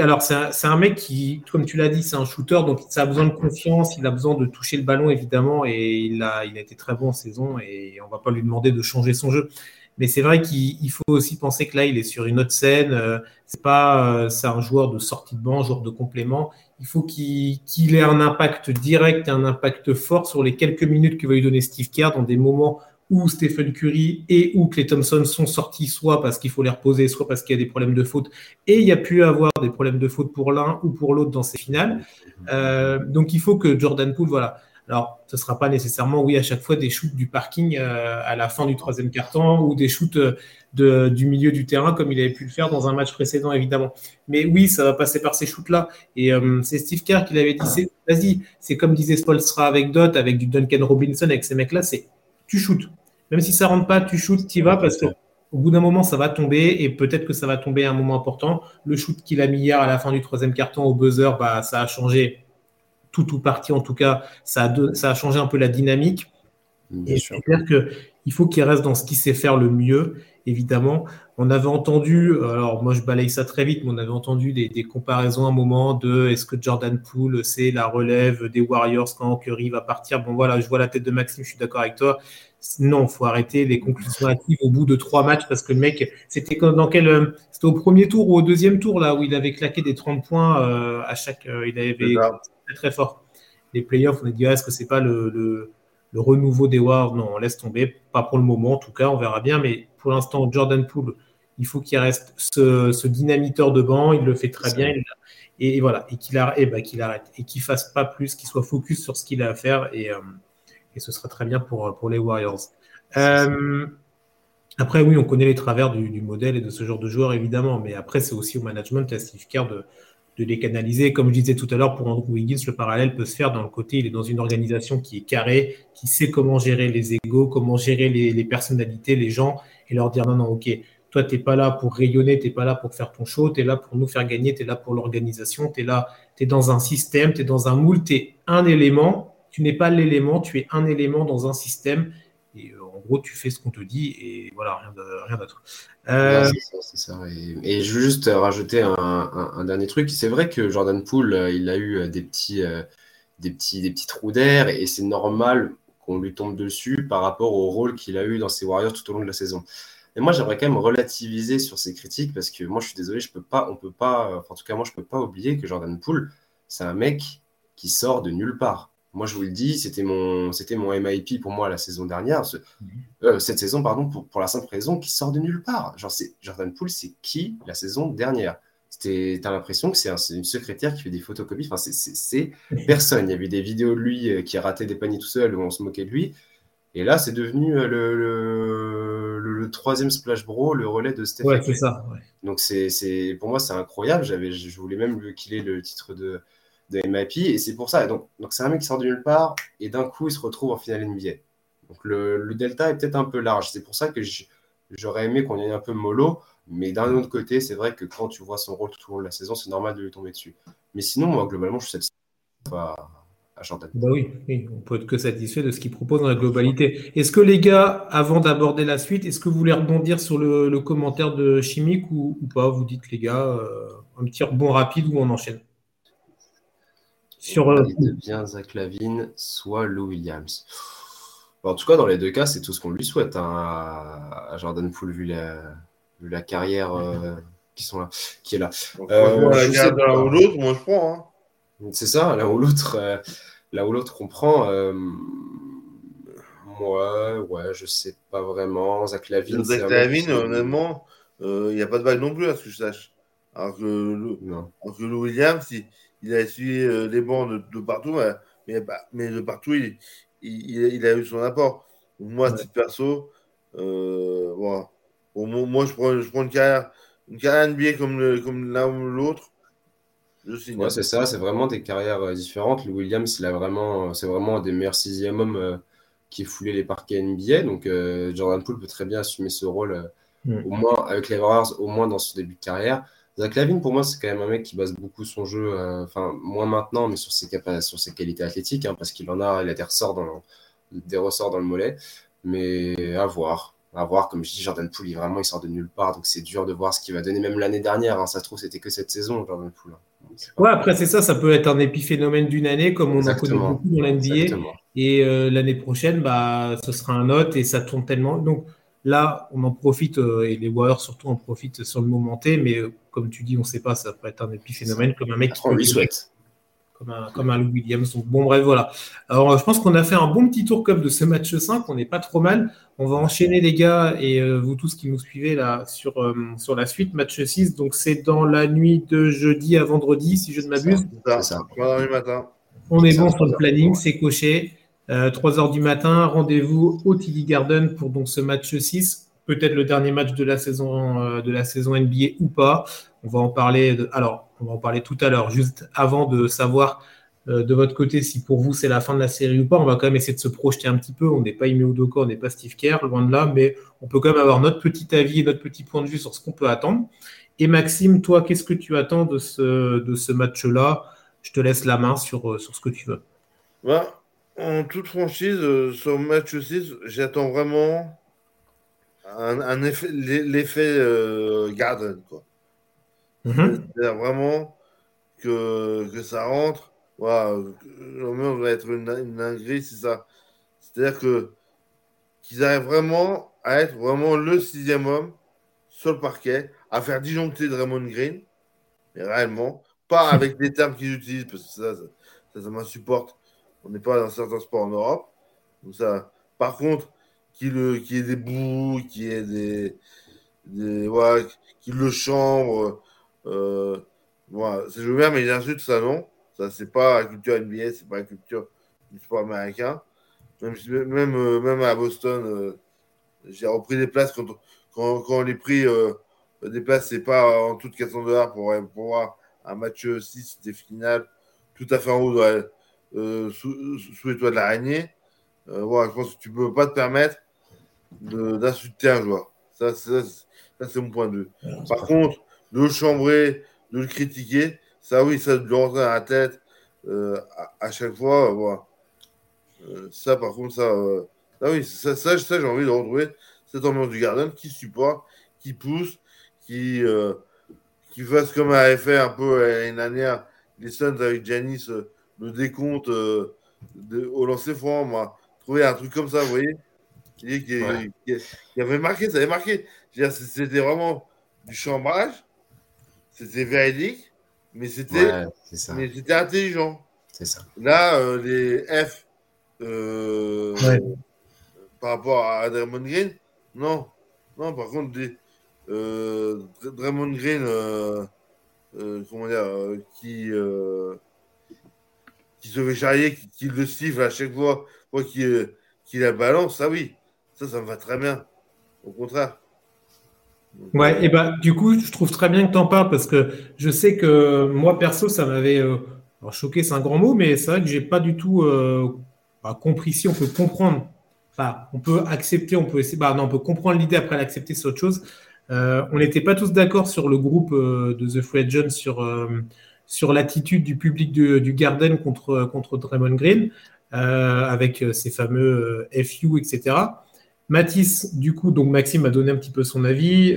alors, c'est un, un, mec qui, comme tu l'as dit, c'est un shooter, donc ça a besoin de confiance, il a besoin de toucher le ballon, évidemment, et il a, il a été très bon en saison, et on va pas lui demander de changer son jeu. Mais c'est vrai qu'il faut aussi penser que là, il est sur une autre scène. Euh, c'est pas, euh, c'est un joueur de sortie de banc, joueur de complément. Il faut qu'il ait un impact direct un impact fort sur les quelques minutes que va lui donner Steve Kerr dans des moments où Stephen Curry et où Clay Thompson sont sortis, soit parce qu'il faut les reposer, soit parce qu'il y a des problèmes de faute. Et il y a pu avoir des problèmes de faute pour l'un ou pour l'autre dans ces finales. Euh, donc il faut que Jordan Poole, voilà, alors, ce ne sera pas nécessairement, oui, à chaque fois des shoots du parking euh, à la fin du troisième quart-temps ou des shoots euh, du milieu du terrain comme il avait pu le faire dans un match précédent, évidemment. Mais oui, ça va passer par ces shoots-là. Et c'est Steve Kerr qui l'avait dit, vas-y, c'est comme disait Spolstra avec Dot, avec du Duncan Robinson, avec ces mecs-là, c'est tu shoots. Même si ça rentre pas, tu shoots, tu y vas parce que au bout d'un moment, ça va tomber et peut-être que ça va tomber à un moment important. Le shoot qu'il a mis hier à la fin du troisième quart-temps au buzzer, bah, ça a changé tout ou partie, en tout cas, ça a, ça a changé un peu la dynamique. et c'est clair qu'il faut qu'il reste dans ce qu'il sait faire le mieux, évidemment. On avait entendu, alors moi je balaye ça très vite, mais on avait entendu des, comparaisons à un moment de est-ce que Jordan Poole c'est la relève des Warriors quand Curry va partir? Bon voilà, je vois la tête de Maxime, je suis d'accord avec toi. Non, faut arrêter les conclusions hâtives au bout de trois matchs parce que le mec, c'était dans quel, c'était au premier tour ou au deuxième tour là où il avait claqué des 30 points euh, à chaque, euh, il avait très très fort. Les playoffs, on a dit, ah, est-ce que c'est pas le, le, renouveau des Wars Non, on laisse tomber. Pas pour le moment, en tout cas, on verra bien. Mais pour l'instant, Jordan Poole, il faut qu'il reste ce, dynamiteur de banc. Il le fait très bien. et, voilà, et qu'il arrête, et bah, qu'il arrête et qu'il fasse pas plus, qu'il soit focus sur ce qu'il a à faire. Et, euh, et, ce serait très bien pour, pour les Warriors. Euh, après, oui, on connaît les travers du, du, modèle et de ce genre de joueur, évidemment. Mais après, c'est aussi au management, à Steve Kerr de, de les canaliser. Comme je disais tout à l'heure, pour Andrew Wiggins, le parallèle peut se faire dans le côté, il est dans une organisation qui est carrée, qui sait comment gérer les égaux, comment gérer les, personnalités, les gens, et leur dire non, non, ok, toi, tu n'es pas là pour rayonner, tu n'es pas là pour faire ton show, tu es là pour nous faire gagner, tu es là pour l'organisation, tu es là, tu es dans un système, tu es dans un moule, tu es un élément, tu n'es pas l'élément, tu es un élément dans un système. Et euh, en gros, tu fais ce qu'on te dit et voilà, rien d'autre. Euh, c'est ça, Et, je veux juste rajouter un, dernier truc. C'est vrai que Jordan Poole, euh, il a eu des petits, des petits, des petits trous d'air et c'est normal qu'on lui tombe dessus par rapport au rôle qu'il a eu dans ses Warriors tout au long de la saison. Et moi, j'aimerais quand même relativiser sur ces critiques parce que moi, je suis désolé, je peux pas, on peut pas, en tout cas, moi, je peux pas oublier que Jordan Poole, c'est un mec qui sort de nulle part. Moi, je vous le dis, c'était mon, c'était mon MIP pour moi la saison dernière, mhm. euh, cette saison, pardon, pour, pour, la simple raison qu'il sort de nulle part. Genre, c'est, Jordan Poole, c'est qui la saison dernière? Tu as l'impression que c'est, une secrétaire qui fait des photocopies? Enfin, c'est, personne. Il y avait des vidéos de lui euh, qui ratait des paniers tout seul où on se moquait de lui. Et là, c'est devenu euh, le, le, le, troisième Splash Bro, le relais de Stephen. Ouais, c'est ça. Donc, c'est, c'est, pour moi, c'est incroyable. J'avais, je voulais même qu'il ait le titre de, de MIP. Et c'est pour ça. Donc, donc c'est un mec qui sort de nulle part et d'un coup, il se retrouve en finale NBA. Donc le, delta est peut-être un peu large. C'est pour ça que J'aurais aimé qu'on y ait un peu mollo, mais d'un autre côté, c'est vrai que quand tu vois son rôle tout au long de la saison, c'est normal de lui tomber dessus. Mais sinon, moi, globalement, je suis satisfait à, à. Bah oui, oui, on peut être que satisfait de ce qu'il propose dans la globalité. Est-ce que les gars, avant d'aborder la suite, est-ce que vous voulez rebondir sur le, commentaire de Chimique ou, ou pas? Vous dites les gars, euh, un petit rebond rapide ou on enchaîne Sur, euh, Il devient Zach Lavine, soit Lou Williams. En tout cas, dans les deux cas, c'est tout ce qu'on lui souhaite hein, à, Jordan Poole, vu la, vu la carrière euh, qui, sont là, qui est là. Donc, Euh, la sais garde pas. l'un ou l'autre, moi je prends. Hein. C'est ça, l'un ou l'autre, euh, l'un ou l'autre comprend. Euh, ouais, ouais, je sais pas vraiment. Zach Lavine, c'est Zach Lavine, honnêtement, euh, il n'y a pas de bague non plus, à ce que je sache. Alors que, Lou- Non. alors que Lou Williams, il, il a essuyé euh, les bancs de, de partout, mais, mais, bah, mais de partout, il, il, il- il a eu son apport. Moi, Ouais. titre perso, euh, voilà. Bon, moi, je, prends, je prends une carrière, une carrière NBA comme, le- comme l'un ou l'autre. Je signe. Ouais, c'est ça, c'est vraiment des carrières euh, différentes. Lou Williams, il a vraiment, c'est vraiment un des meilleurs sixième hommes euh, qui foulait les parquets NBA. Donc, euh, Jordan Poole peut très bien assumer ce rôle, euh, Mm. au moins avec les Warriors, au moins dans son début de carrière. Zach Lavine, pour moi, c'est quand même un mec qui base beaucoup son jeu, euh, enfin, moins maintenant, mais sur ses, sur ses qualités athlétiques, hein, parce qu'il en a, il a des ressorts dans le, des ressorts dans le mollet. Mais à voir. À voir, comme je dis, Jordan Poole, il, vraiment, il sort de nulle part, donc c'est dur de voir ce qu'il va donner. Même l'année dernière, hein, ça se trouve, c'était que cette saison, Jordan Poole. hein. Ouais, après, c'est ça, ça peut être un épiphénomène d'une année, comme on en connaît Exactement. beaucoup dans l'NBA. Exactement. Et euh, l'année prochaine, bah, ce sera un autre et ça tourne tellement. Donc là, on en profite, euh, et les Warriors surtout en profitent sur le moment T, mais comme tu dis, on ne sait pas, ça peut être un épiphénomène comme un mec qui On lui souhaite. comme un, comme un Lou Williams. Donc, bon, bref, voilà. Alors, euh, je pense qu'on a fait un bon petit tour comme de ce match 5. On n'est pas trop mal. On va enchaîner, les gars, et euh, vous tous qui nous suivez là sur, euh, sur la suite. Match 6. Donc, c'est dans la nuit de jeudi à vendredi, si je ne m'abuse. C'est ça. C'est ça. 3 heures du matin. On est bon ça, sur le planning, ouais. c'est coché. Euh, 3 heures du matin, rendez-vous au TD Garden pour donc ce match 6. Peut-être le dernier match de la saison euh, de la saison NBA ou pas. On va en parler. Alors, on va en parler tout à l'heure. Juste avant de savoir euh, de votre côté si pour vous c'est la fin de la série ou pas, on va quand même essayer de se projeter un petit peu. On n'est pas Ime Udoka, on n'est pas Steve Kerr, loin de là, mais on peut quand même avoir notre petit avis et notre petit point de vue sur ce qu'on peut attendre. Et Maxime, toi, qu'est-ce que tu attends de ce, match-là? Je te laisse la main sur, euh, sur ce que tu veux. Bah, en toute franchise, sur match 6, j'attends vraiment un, un effet, l'e- l'effet euh, Garden. Quoi. Mhm. C'est-à-dire vraiment que, que ça rentre. Voilà, l'ambiance va être une, une dinguerie, c'est ça. C'est-à-dire que qu'ils arrivent vraiment à être vraiment le sixième homme sur le parquet, à faire disjoncter Draymond Green, mais réellement, pas avec les termes qu'ils utilisent, parce que ça, ça, ça, ça m'insupporte. On n'est pas dans certains sports en Europe. Donc ça, par contre, qu'il le- qu'il y ait des bouts, qu'il y ait des, des voilà, qu'il le chambre, euh, voilà, c'est bien, mais les insultes, ça non. Ça, c'est pas la culture NBA, c'est pas la culture du sport américain. Même, même, euh, même à Boston, euh, j'ai repris des places quand, quand, quand les pris euh, des places, c'est pas en tout de 400 dollars pour, pour voir un match 6 des finales tout à fait en haut, ouais, euh, sous, sous les toits de l'araignée. Voilà, je pense que tu peux pas te permettre d'insulter un joueur. Ça, c'est- ça, c'est mon point de vue. Par contre, de le chambrer, de le critiquer, ça oui, ça de lui rentrer dans la tête euh, à, à chaque fois. euh, voilà. Euh, ça, par contre, ça, euh, ah oui, ça, ça, ça, j'ai envie de retrouver cette ambiance du Garden qui supporte, qui pousse, qui, qui fasse comme avait fait un peu l'année dernière les Suns avec Janis, le décompte de, au lancer franc. Moi, trouver un truc comme ça, vous voyez, qui, qui- Ouais. qui- qui avait marqué, ça avait marqué. C'était vraiment du chambrage, c'était véridique, mais c'était Ouais, intelligent. C'est ça. Là, euh, les F euh, Ouais. par rapport à Draymond Green, non. Non, par contre, des, euh, Dr- Draymond Green, euh, euh, comment dire, euh, qui, euh, qui se fait charrier, qui, qui le siffle à chaque fois, fois qu'il qu'il la balance, ça oui, ça, ça me va très bien. Au contraire. Ouais, euh, et bah, du coup, je trouve très bien que tu en parles parce que je sais que moi, perso, ça m'avait euh, choqué, c'est un grand mot, mais c'est vrai que j'ai pas du tout euh, bah, compris si on peut comprendre on peut accepter, on peut essayer, bah, non, on peut comprendre l'idée après l'accepter, c'est autre chose. on n'était pas tous d'accord sur le groupe de The Free Agents sur, sur l'attitude du public du Garden contre, contre Draymond Green, avec ces fameux FU, etc. Mathis, du coup, donc Maxime a donné un petit peu son avis.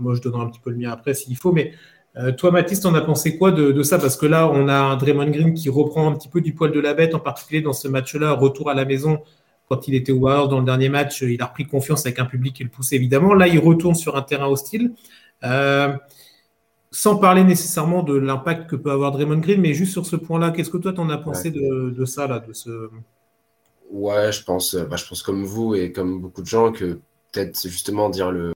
moi, je donnerai un petit peu le mien après s'il faut, mais euh, toi, Mathis, t'en as pensé quoi de, ça? Parce que là, on a un Draymond Green qui reprend un petit peu du poil de la bête, en particulier dans ce match-là, retour à la maison. Quand il était au Warriors dans le dernier match, il a repris confiance avec un public qui le poussait évidemment. Là, il retourne sur un terrain hostile. Euh, sans parler nécessairement de l'impact que peut avoir Draymond Green, mais juste sur ce point-là, qu'est-ce que toi t'en as pensé de, ça là, de ce... Ouais, je pense, bah, je pense comme vous et comme beaucoup de gens que peut-être justement dire le,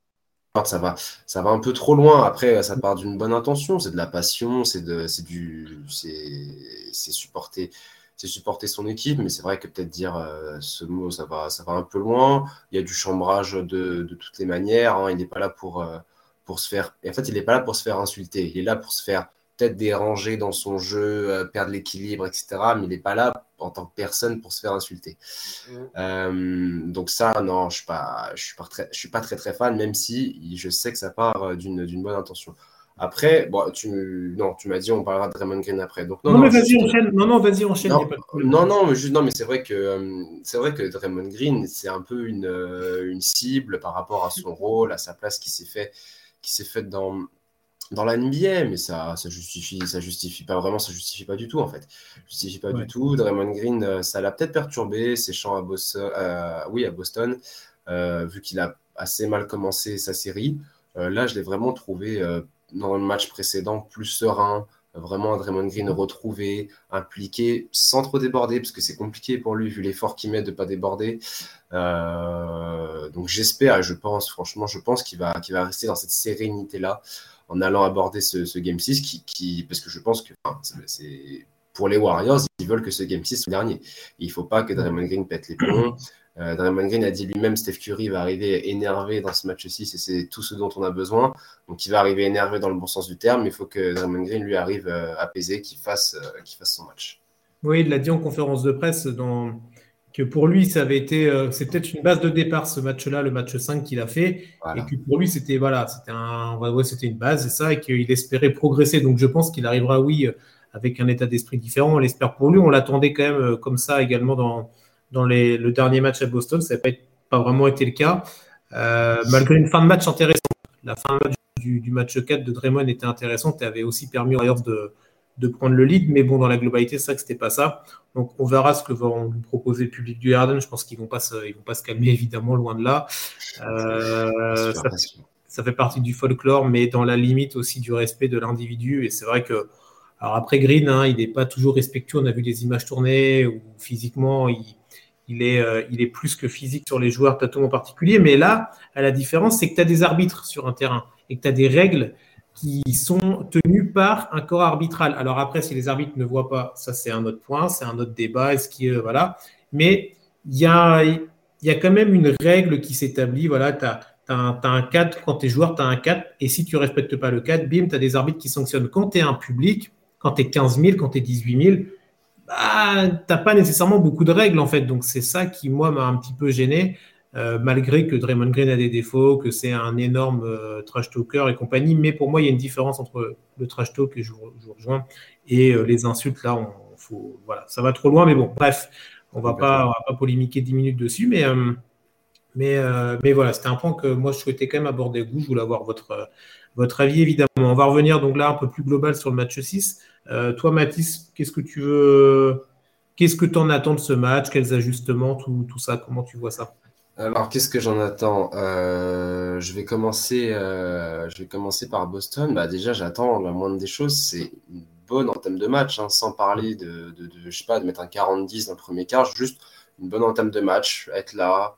ça va, ça va un peu trop loin. Après, ça part d'une bonne intention, c'est de la passion, c'est de, c'est du, c'est supporter, c'est supporter son équipe. Mais c'est vrai que peut-être dire euh, ce mot, ça va, ça va un peu loin. Il y a du chambrage de, de toutes les manières. Hein. Il n'est pas là pour, euh, pour se faire. en fait, il n'est pas là pour se faire insulter. Il est là pour se faire peut-être déranger dans son jeu, euh, perdre l'équilibre, etc. Mais il n'est pas là en tant que personne pour se faire insulter. Mm. Euh, donc ça, non, je ne suis, pas très, je suis pas très très fan, même si je sais que ça part euh, d'une bonne intention. Après, bon, tu, non, tu m'as dit on parlera de Draymond Green après. Donc, non, mais vas-y, enchaîne. Non, non, vas-y, enchaîne. Non, non, mais juste, non, mais c'est vrai que c'est vrai que Draymond Green, c'est un peu une, une cible par rapport à son rôle, à sa place qui s'est fait, qui s'est faite dans, dans la NBA, mais ça, ça justifie, ça justifie pas vraiment, ça justifie pas du tout en fait. Justifie pas du tout. Draymond Green, euh, ça l'a peut-être perturbé ses chants à Boston, euh, oui à Boston, euh, vu qu'il a assez mal commencé sa série. là, je l'ai vraiment trouvé dans le match précédent plus serein, vraiment un Draymond Green retrouvé, impliqué, sans trop déborder, parce que c'est compliqué pour lui vu l'effort qu'il met de pas déborder. donc j'espère, je pense, franchement, je pense qu'il va, qu'il va rester dans cette sérénité là en allant aborder ce, Game 6, qui, parce que je pense que c'est pour les Warriors, ils veulent que ce Game 6 soit dernier. il ne faut pas que Draymond Green pète les plombs. Euh, Draymond Green a dit lui-même, Steph Curry va arriver énervé dans ce match 6 et c'est tout ce dont on a besoin. Donc il va arriver énervé dans le bon sens du terme, mais il faut que Draymond Green lui arrive euh, apaisé, qu'il fasse, euh, fasse son match. Oui, il l'a dit en conférence de presse dans, que pour lui, ça avait été, euh, c'est peut-être une base de départ ce match-là, le match 5 qu'il a fait, et que pour lui, c'était voilà, c'était un, ouais, c'était une base, et ça, et qu'il espérait progresser. Donc, je pense qu'il arrivera, oui, euh, avec un état d'esprit différent. On l'espère pour lui. On l'attendait quand même euh, comme ça également dans, dans les, le dernier match à Boston. Ça n'a pas, pas, vraiment été le cas, malgré une fin de match intéressante. La fin de match du, du match 4 de Draymond était intéressante et avait aussi permis aux Warriors de de prendre le lead, mais bon, dans la globalité, c'est vrai que c'était pas ça. Donc, on verra ce que va nous proposer le public du Harden. Je pense qu'ils vont pas se, ils vont pas se calmer, évidemment, loin de là. Euh, ça, fait partie du folklore, mais dans la limite aussi du respect de l'individu. Et c'est vrai que, alors après Green, hein, il n'est pas toujours respectueux. On a vu des images tournées où physiquement, il, est, euh, il est plus que physique sur les joueurs Tatum en particulier. Mais là, à la différence, c'est que tu as des arbitres sur un terrain et que tu as des règles qui sont tenus par un corps arbitral. Alors après, si les arbitres ne voient pas, ça c'est un autre point, c'est un autre débat. Est-ce qui, voilà. Mais il y a, y a quand même une règle qui s'établit. Voilà, tu as, un, cadre quand tu es joueur, tu as un cadre. Et si tu respectes pas le cadre, bim, tu as des arbitres qui sanctionnent. Quand tu es un public, quand tu es 15 000, quand tu es 18 000, bah, tu n'as pas nécessairement beaucoup de règles en fait. Donc c'est ça qui, moi, m'a un petit peu gêné. Euh, malgré que Draymond Green a des défauts, que c'est un énorme euh, trash talker et compagnie. Mais pour moi, il y a une différence entre le trash talk, et je vous, rejoins, et euh, les insultes. Là, on, faut, ça va trop loin. Mais bon, bref, on va pas, va pas polémiquer 10 minutes dessus. Mais, voilà, c'était un point que moi, je souhaitais quand même aborder vous. Je voulais avoir votre, avis, évidemment. On va revenir donc là un peu plus global sur le match 6. toi, Mathis, qu'est-ce que tu veux. Qu'est-ce que tu en attends de ce match? Quels ajustements? Tout ça Comment tu vois ça? Alors, qu'est-ce que j'en attends? Euh, je, vais commencer, euh, je vais commencer par Boston. Bah, déjà, j'attends la moindre des choses, c'est une bonne entame de match, hein, sans parler de, je sais pas, de mettre un 40-10 dans le premier quart, juste une bonne entame de match, être là,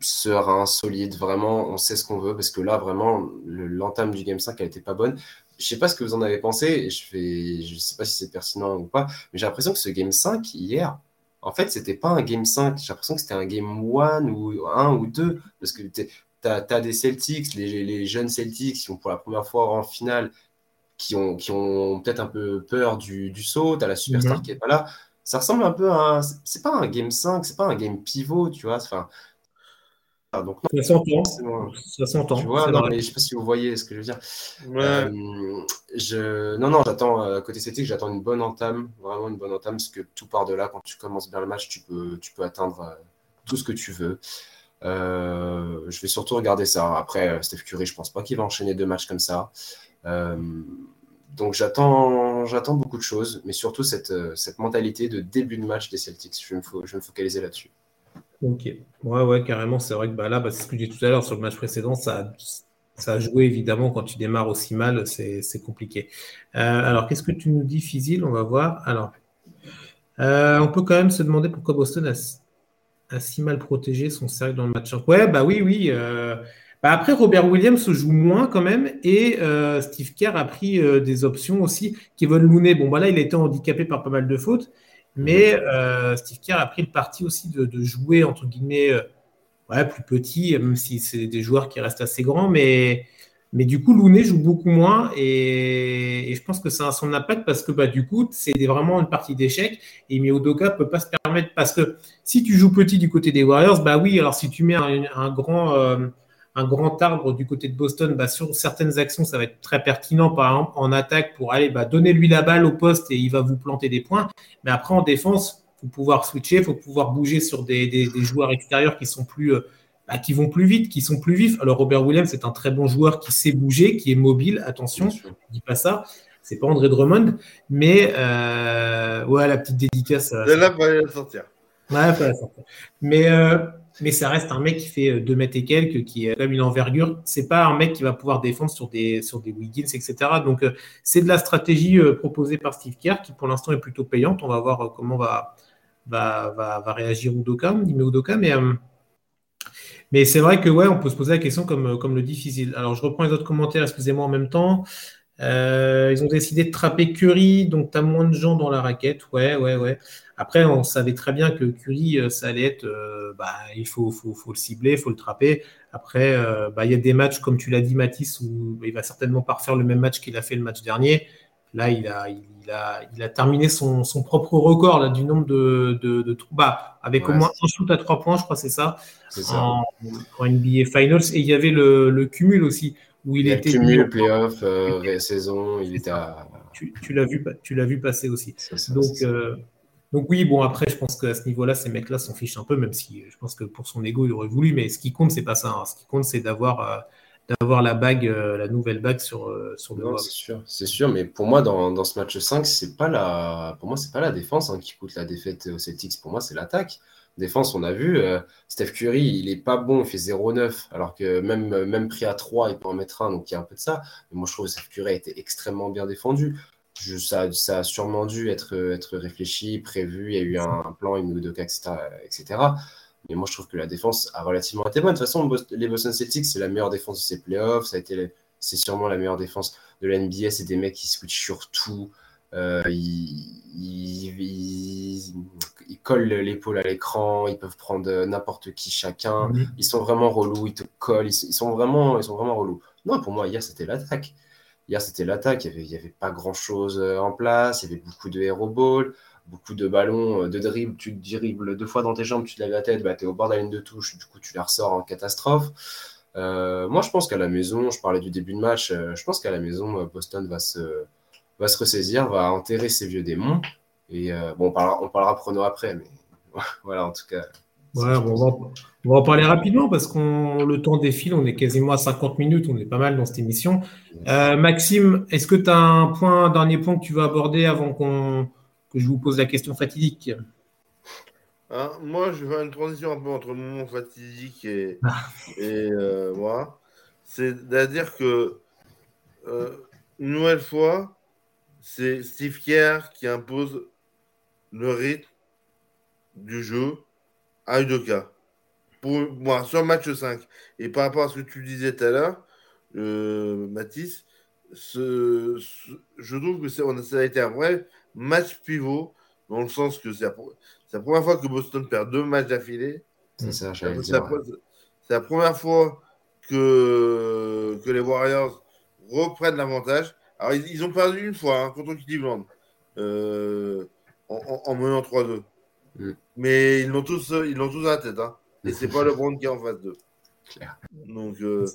serein, solide, vraiment, on sait ce qu'on veut, parce que là, vraiment, l'entame du Game 5 a été pas bonne. Je sais pas ce que vous en avez pensé, je je sais pas si c'est pertinent ou pas, mais j'ai l'impression que ce Game 5, hier, en fait, c'était pas un game 5. J'ai l'impression que c'était un game 1 ou 1 ou 2. Parce que tu as, des Celtics, les, jeunes Celtics qui ont pour la première fois en finale, qui ont, qui ont peut-être un peu peur du, du saut. Tu as la superstar mhm. qui est pas là. ça ressemble un peu à. C'est pas un game 5, c'est pas un game pivot, tu vois. Enfin, donc, ça s'entend. Ça s'entend. Tu vois, non, mais je sais pas si vous voyez ce que je veux dire. Euh, je... Non, non, j'attends, euh, côté Celtic, j'attends une bonne entame, vraiment une bonne entame, parce que tout part de là, quand tu commences bien le match, tu peux, tu peux atteindre euh, tout ce que tu veux. je vais surtout regarder ça. Après, Steph Curry, je pense pas qu'il va enchaîner deux matchs comme ça. donc j'attends, j'attends beaucoup de choses, mais surtout cette, cette mentalité de début de match des Celtics. Je vais me, je vais me focaliser là-dessus. Ok. Ouais, ouais, carrément. C'est vrai que bah, là, bah, c'est ce que je disais tout à l'heure sur le match précédent, ça, ça a joué évidemment quand tu démarres aussi mal, c'est compliqué. Euh, alors, qu'est-ce que tu nous dis, Fizil? On va voir. Alors, euh, on peut quand même se demander pourquoi Boston a, si mal protégé son cercle dans le match. Ouais, bah oui, oui. Euh, bah après, Robert Williams se joue moins quand même et Steve Kerr a pris des options aussi. Kevin Looney, bon, bah là, il a été handicapé par pas mal de fautes. Mais euh, Steve Kerr a pris le parti aussi de, jouer, entre guillemets, euh, ouais, plus petit, même si c'est des joueurs qui restent assez grands. Mais, mais du coup, Looney joue beaucoup moins. Et, je pense que ça a son impact parce que bah, du coup, c'est vraiment une partie d'échec. Et Miodoka ne peut pas se permettre. Parce que si tu joues petit du côté des Warriors, bah oui, alors si tu mets un, grand. Euh, un grand arbre du côté de Boston, bah, sur certaines actions, ça va être très pertinent, par exemple en attaque, pour aller bah, donner lui la balle au poste et il va vous planter des points. Mais après, en défense, il faut pouvoir switcher, il faut pouvoir bouger sur des, joueurs extérieurs qui sont plus, euh, bah, qui vont plus vite, qui sont plus vifs. Alors Robert Williams, c'est un très bon joueur qui sait bouger, qui est mobile. Attention, je ne dis pas ça. C'est pas André Drummond, mais euh, ouais, la petite dédicace. De là, va sortir. Ouais, pas la sortir. Mais euh, mais ça reste un mec qui fait 2 euh, mètres et quelques, qui a quand même une envergure. C'est pas un mec qui va pouvoir défendre sur des, sur des Wiggins, etc. Donc, euh, c'est de la stratégie euh, proposée par Steve Kerr qui, pour l'instant, est plutôt payante. On va voir comment va, va, va, réagir Udoka, Udoka, mais. mais c'est vrai que ouais, on peut se poser la question comme, comme le difficile. Alors je reprends les autres commentaires, excusez-moi en même temps. Ils ont décidé de trapper Curry, donc tu as moins de gens dans la raquette. Ouais, ouais, ouais. Après, on savait très bien que Curry, euh, ça allait être, euh, bah, il faut, faut, faut, le cibler, il faut le trapper. Après, euh, bah, il y a des matchs, comme tu l'as dit, Mathis, où il va certainement pas refaire le même match qu'il a fait le match dernier. Là, il a, il a, il a terminé son, son, propre record là, du nombre de, de, de bah, avec au moins un shoot à trois points, je crois, c'est ça, ça. En, en, NBA Finals. Et il y avait le, le cumul aussi, où il, il était. Playoff, euh, saison, il était à. Tu, tu l'as vu, tu l'as vu passer aussi. Ça, Donc, donc oui, bon après, je pense qu'à ce niveau-là, ces mecs-là s'en fichent un peu, même si je pense que pour son ego, il aurait voulu. Mais ce qui compte, c'est pas ça. Hein. Ce qui compte, c'est d'avoir euh, d'avoir la bague, euh, la nouvelle bague sur euh, sur le. c'est sûr, c'est sûr. Mais pour moi, dans, dans ce match 5, c'est pas la, pour moi, c'est pas la défense hein, qui coûte la défaite aux Celtics. Pour moi, c'est l'attaque. Défense, on a vu, Steph Curry, il est pas bon, il fait 0-9, alors que même, même pris à 3, il peut en mettre un, donc il y a un peu de ça. Mais moi, je trouve que Steph Curry a été extrêmement bien défendu ça, ça, a sûrement dû être, être réfléchi, prévu. Il y a eu un, plan, une ou deux cas, etc.. Mais moi, je trouve que la défense a relativement été bonne. De toute façon, les Boston Celtics, c'est la meilleure défense de ces playoffs. C'est sûrement la meilleure défense de la NBA. C'est des mecs qui switchent sur tout. Euh, ils, ils, ils, collent l'épaule à l'écran, ils peuvent prendre n'importe qui chacun. Ils sont vraiment relous, ils te collent, ils, sont vraiment, ils sont vraiment relous. Non, pour moi, hier, c'était l'attaque. Hier, c'était l'attaque. Il n'y avait, pas grand-chose euh, en place. Il y avait beaucoup de hero ball, beaucoup de ballons, euh, de dribble. Tu te dribbles deux fois dans tes jambes, tu te lèves la tête, bah, tu es au bord de la ligne de touche. Du coup, tu la ressors en catastrophe. Euh, moi, je pense qu'à la maison, je parlais du début de match, je pense qu'à la maison, Boston va se, va se ressaisir, va enterrer ses vieux démons. Et bon, on parlera, on parlera prono après, mais voilà, en tout cas. Ouais, on, va, on, va, en parler rapidement parce qu'on le temps défile, on est quasiment à 50 minutes, on est pas mal dans cette émission. Euh, Maxime, est-ce que tu as un point, dernier point que tu veux aborder avant qu'on que je vous pose la question fatidique? Hein, Moi, je vais faire une transition un peu entre le moment fatidique et, ah. et euh, moi. C'est-à-dire que, euh, une nouvelle fois, c'est Steve Kerr qui impose le rythme du jeu à Udoka. Pour moi, sur le match 5, et par rapport à ce que tu disais tout à l'heure, euh, Mathis, je trouve que ça a été un vrai match pivot, dans le sens que c'est la, première fois que Boston perd deux matchs d'affilée. C'est ça, C'est la première fois que, que les Warriors reprennent l'avantage. Alors, ils, ont perdu une fois hein, contre Cleveland. Euh, en, menant 3-2. Mm. Mais ils l'ont tous, ils l'ont tous à la tête. Hein. Et c'est pas le LeBron qui est en phase 2. Donc, euh,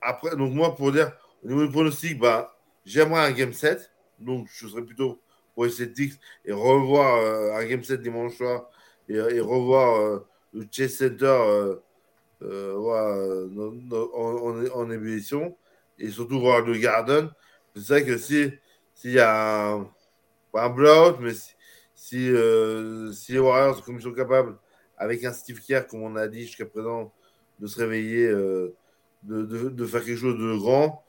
après, donc moi, pour dire, au niveau du pronostic, bah, j'aimerais un game 7. Donc, je serais plutôt pour les Celtics et revoir euh, un game 7 dimanche soir et, et revoir euh, le Chase Center en, en, ébullition et surtout voir le Garden. C'est vrai que si s'il y a un, pas un blowout, mais si, si, si les Warriors, comme ils sont capables, avec un Steve Kerr, comme on a dit jusqu'à présent, de se réveiller, euh, de, de, faire quelque chose de grand.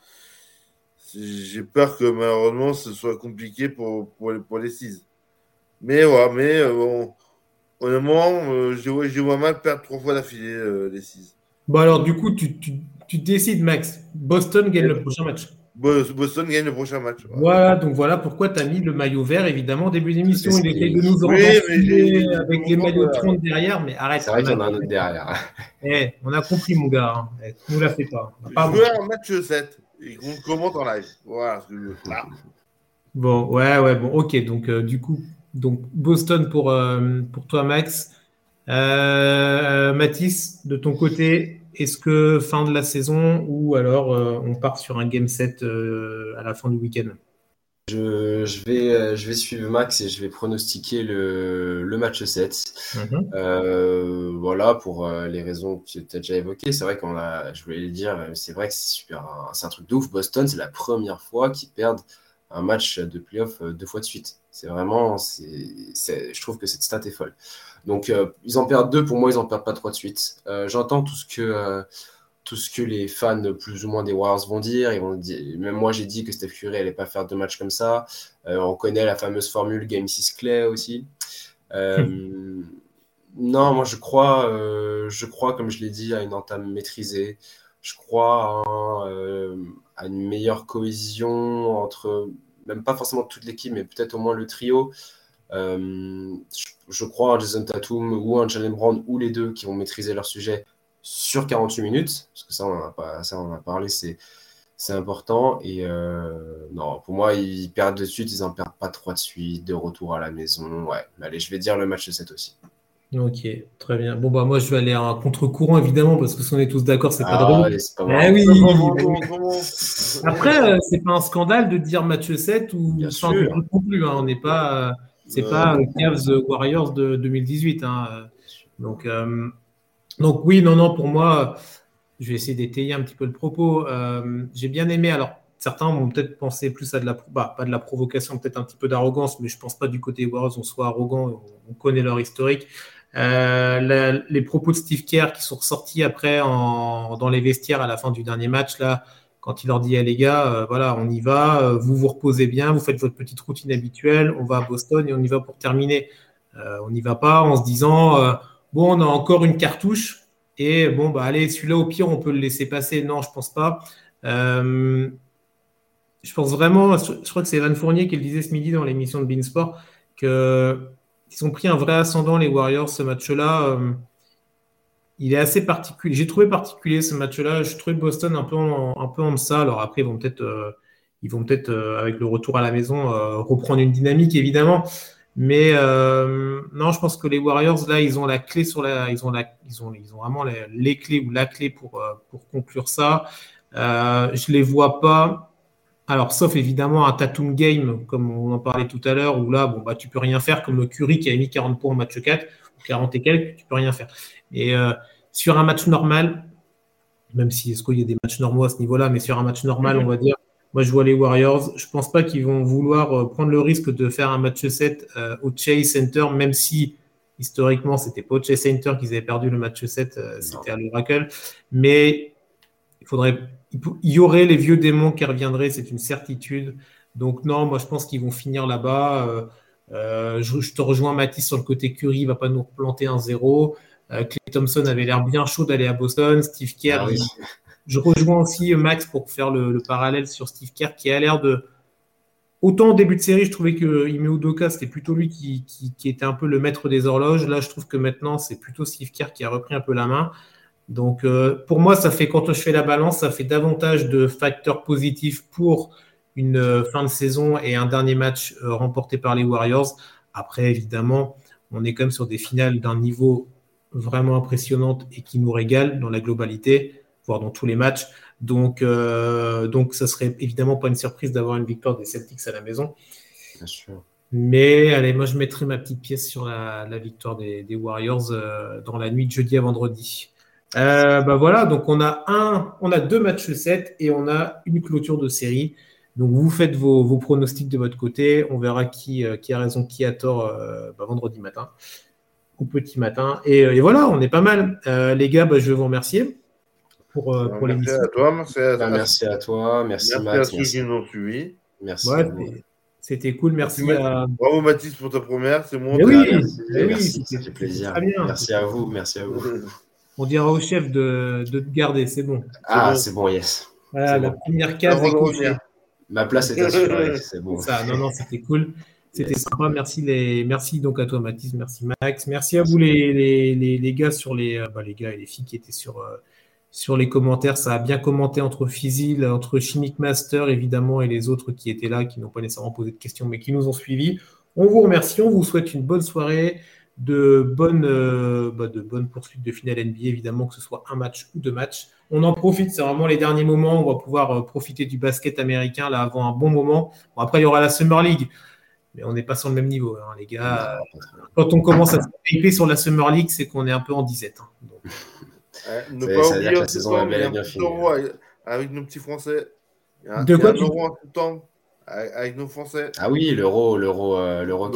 J'ai peur que malheureusement ce soit compliqué pour, pour, les, pour les six. Mais ouais, mais euh, bon, honnêtement, euh, je, vois mal perdre trois fois d'affilée les six. Bon alors du coup, tu, tu décides Max. Boston gagne le prochain match. Boston gagne le prochain match. Voilà, donc voilà pourquoi tu as mis le maillot vert, évidemment, au début d'émission. Il était de nous oui, avec les maillots de 30 derrière, mais arrête. C'est vrai qu'il y en a un autre derrière. Eh, on a compris, mon gars. Hein. Eh, ne nous la fais pas. pas je un match 7 et on commente en live. Voilà. Bon, ouais, ouais, bon, ok. Donc, euh, du coup, donc Boston pour, euh, pour toi, Max. Euh, Mathis, de ton côté, est-ce que fin de la saison ou alors euh, on part sur un game set euh, à la fin du week-end? Je, vais, euh, je vais suivre Max et je vais pronostiquer le, match 7. Mhm. voilà, pour les que tu as déjà évoquées. C'est vrai qu'on a, je voulais le dire, c'est vrai que c'est super, c'est un truc de ouf. Boston, c'est la première fois qu'ils perdent un match de playoff deux fois de suite. C'est vraiment, c'est, je trouve que cette stat est folle. Donc, euh, ils en perdent deux. Pour moi, ils en perdent pas trois de suite. Euh, j'entends tout ce que euh, tout ce que les fans plus ou moins des Warriors vont dire. Ils vont dire même moi, j'ai dit que Steph Curry n'allait pas faire deux matchs comme ça. on connaît la fameuse formule Game 6 Clay aussi. non, moi, je crois, je crois, comme je l'ai dit, à une entame maîtrisée. Je crois à, une meilleure cohésion entre, même pas forcément toute l'équipe, mais peut-être au moins le trio. Euh, je, crois un Jason Tatum ou un Jalen Brown ou les deux qui vont maîtriser leur sujet sur 48 minutes, parce que ça, on en a, pas, ça, on a parlé, c'est, c'est important. Et euh, non, pour moi, ils perdent de suite, ils en perdent pas trois de suite, de retour à la maison. Ouais, allez, je vais dire le match de 7 aussi. Ok, très bien. Bon, bah, moi, je vais aller à contre-courant, évidemment, parce que si on est tous d'accord, c'est pas ah, drôle. Eh oui. Après, euh, c'est pas un scandale de dire match 7 ou sans non plus. Hein. On n'est pas. C'est pas Cavs Warriors de 2018. Hein. Donc, euh, donc oui, non, non, pour moi, je vais essayer d'étayer un petit peu le propos. Euh, j'ai bien aimé. Alors, certains vont peut-être penser plus à de la, bah, pas de la provocation, peut-être un petit peu d'arrogance, mais je pense pas du côté Warriors on soit arrogant. On, connaît leur historique. Euh, les propos de Steve Kerr qui sont ressortis après en, dans les vestiaires à la fin du dernier match là quand il leur dit, les gars, euh, voilà, on y va, euh, vous vous reposez bien, vous faites votre petite routine habituelle, on va à Boston et on y va pour terminer. Euh, on n'y va pas en se disant, bon, on a encore une cartouche et bon, bah allez, celui-là, au pire, on peut le laisser passer. Non, je pense pas. je pense vraiment, je crois que c'est Evan Fournier qui le disait ce midi dans l'émission de Beansport, qu'ils ont pris un vrai ascendant, les Warriors, ce match-là il est assez particulier. J'ai trouvé particulier ce match-là. Je trouvais Boston un peu en, un peu en deçà. Alors après, ils vont peut-être, euh, ils vont peut-être euh, avec le retour à la maison euh, reprendre une dynamique évidemment. Mais non, je pense que les Warriors là, ils ont la clé sur la, ils ont la, ils ont, ils ont vraiment les, clés ou la clé pour pour conclure ça. je les vois pas. Alors, sauf évidemment un Tatum game, comme on en parlait tout à l'heure, où là, bon, bah, tu peux rien faire, comme Curry qui a mis 40 points au match 4, 40 et quelques, tu peux rien faire. Et euh, sur un match normal, même si est-ce qu'il y a des matchs normaux à ce niveau-là, mais sur un match normal, on va dire, moi je vois les Warriors. Je pense pas qu'ils vont vouloir euh, prendre le risque de faire un match 7 euh, au Chase Center, même si historiquement c'était pas au Chase Center qu'ils avaient perdu le match 7, c'était à l'Oracle. Mais il faudrait, il y aurait les vieux démons qui reviendraient, c'est une certitude. Donc non, moi je pense qu'ils vont finir là-bas. je, te rejoins Mathis sur le côté Curry, il va pas nous replanter un zéro. Euh, Clay Thompson avait l'air bien chaud d'aller à Boston. Steve Kerr, ah je rejoins aussi Max pour faire le, parallèle sur Steve Kerr qui a l'air de. Autant au début de série, je trouvais que Ime Udoka, c'était plutôt lui qui, était un peu le maître des horloges. Là, je trouve que maintenant, c'est plutôt Steve Kerr qui a repris un peu la main. Donc, euh, pour moi, ça fait, quand je fais la balance, ça fait davantage de facteurs positifs pour une fin de saison et un dernier match remporté par les Warriors. Après, évidemment, on est quand même sur des finales d'un niveau vraiment impressionnant et qui nous régale dans la globalité, voire dans tous les matchs. Donc, euh, donc ça serait évidemment pas une surprise d'avoir une victoire des Celtics à la maison. Bien sûr. Mais allez, moi je mettrai ma petite pièce sur la, victoire des, Warriors euh, dans la nuit de jeudi à vendredi. Euh, bah voilà, donc on a un, on a deux matchs 7 et on a une clôture de série. Donc vous faites vos, pronostics de votre côté. On verra qui, qui a raison, qui a tort bah, vendredi matin ou petit matin. Et, voilà, on est pas mal. les gars, bah, je vais vous remercier pour, euh, pour l'émission. Merci à toi, merci à, bah, merci à toi, merci, merci à ceux qui nous ont suivis. Merci. C'était cool, merci, à. Bravo Mathis pour ta première, c'est mon. oui, merci, ça fait plaisir. Merci à vous, merci à vous. On dira au chef de, de te garder, c'est bon. Ah, c'est bon. yes. Voilà, la première case est Ma place est assurée, c'est bon. Ça, non, non, c'était cool. C'était sympa. Merci, les... merci donc à toi, Mathis. Merci, Max. Merci à vous, les, les, les, les gars, sur les, euh, bah, les gars et les filles qui étaient sur, euh, sur les commentaires. Ça a bien commenté entre Fizil, entre Chimic Master évidemment et les autres qui étaient là, qui n'ont pas nécessairement posé de questions, mais qui nous ont suivis. On vous remercie, on vous souhaite une bonne soirée, de bonnes, euh, bah, de bonnes poursuites de finale NBA, évidemment, que ce soit un match ou deux matchs. On en profite, c'est vraiment les derniers moments. On va pouvoir euh, profiter du basket américain là avant un bon moment. après, il y aura la Summer League. Mais on n'est pas sur le même niveau, hein, les gars. Quand on commence à se sur la Summer League, c'est qu'on est un peu en disette. Hein. ne pas oublier que la saison est bien, bien finie. Avec nos petits Français. de quoi tu... euro en tout temps avec nos Français. Ah oui, l'euro, l'euro, euh, l'euro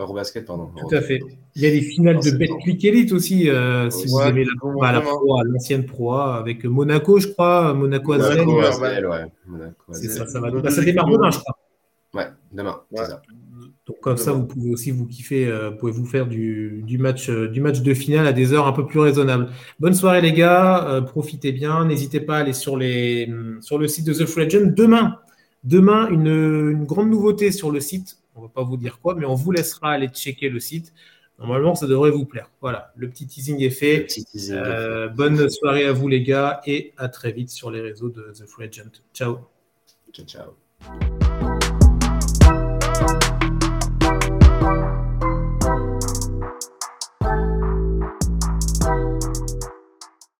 Eurobasket. Pardon. Tout à fait. Il y a des finales de Betclic Elite aussi, euh, si vous aimez la, la Pro, l'ancienne Pro avec Monaco, je crois, Monaco Azel. Monaco Azel, ouais. Monaco C'est ça, ça va. Bah, ça démarre demain, je crois. Ouais, demain. Ouais. Ça. Donc comme ça, vous pouvez aussi vous kiffer, euh, pouvez vous faire du, match, euh, du match de finale à des heures un peu plus raisonnables. Bonne soirée les gars, euh, profitez bien, n'hésitez pas à aller sur, les, sur le site de The Free Agent. Demain, demain une, grande nouveauté sur le site, on ne va pas vous dire quoi, mais on vous laissera aller checker le site. Normalement, ça devrait vous plaire. Voilà, le petit teasing est fait. bonne soirée à vous les gars et à très vite sur les réseaux de The Free Agent. Ciao. Ciao, ciao.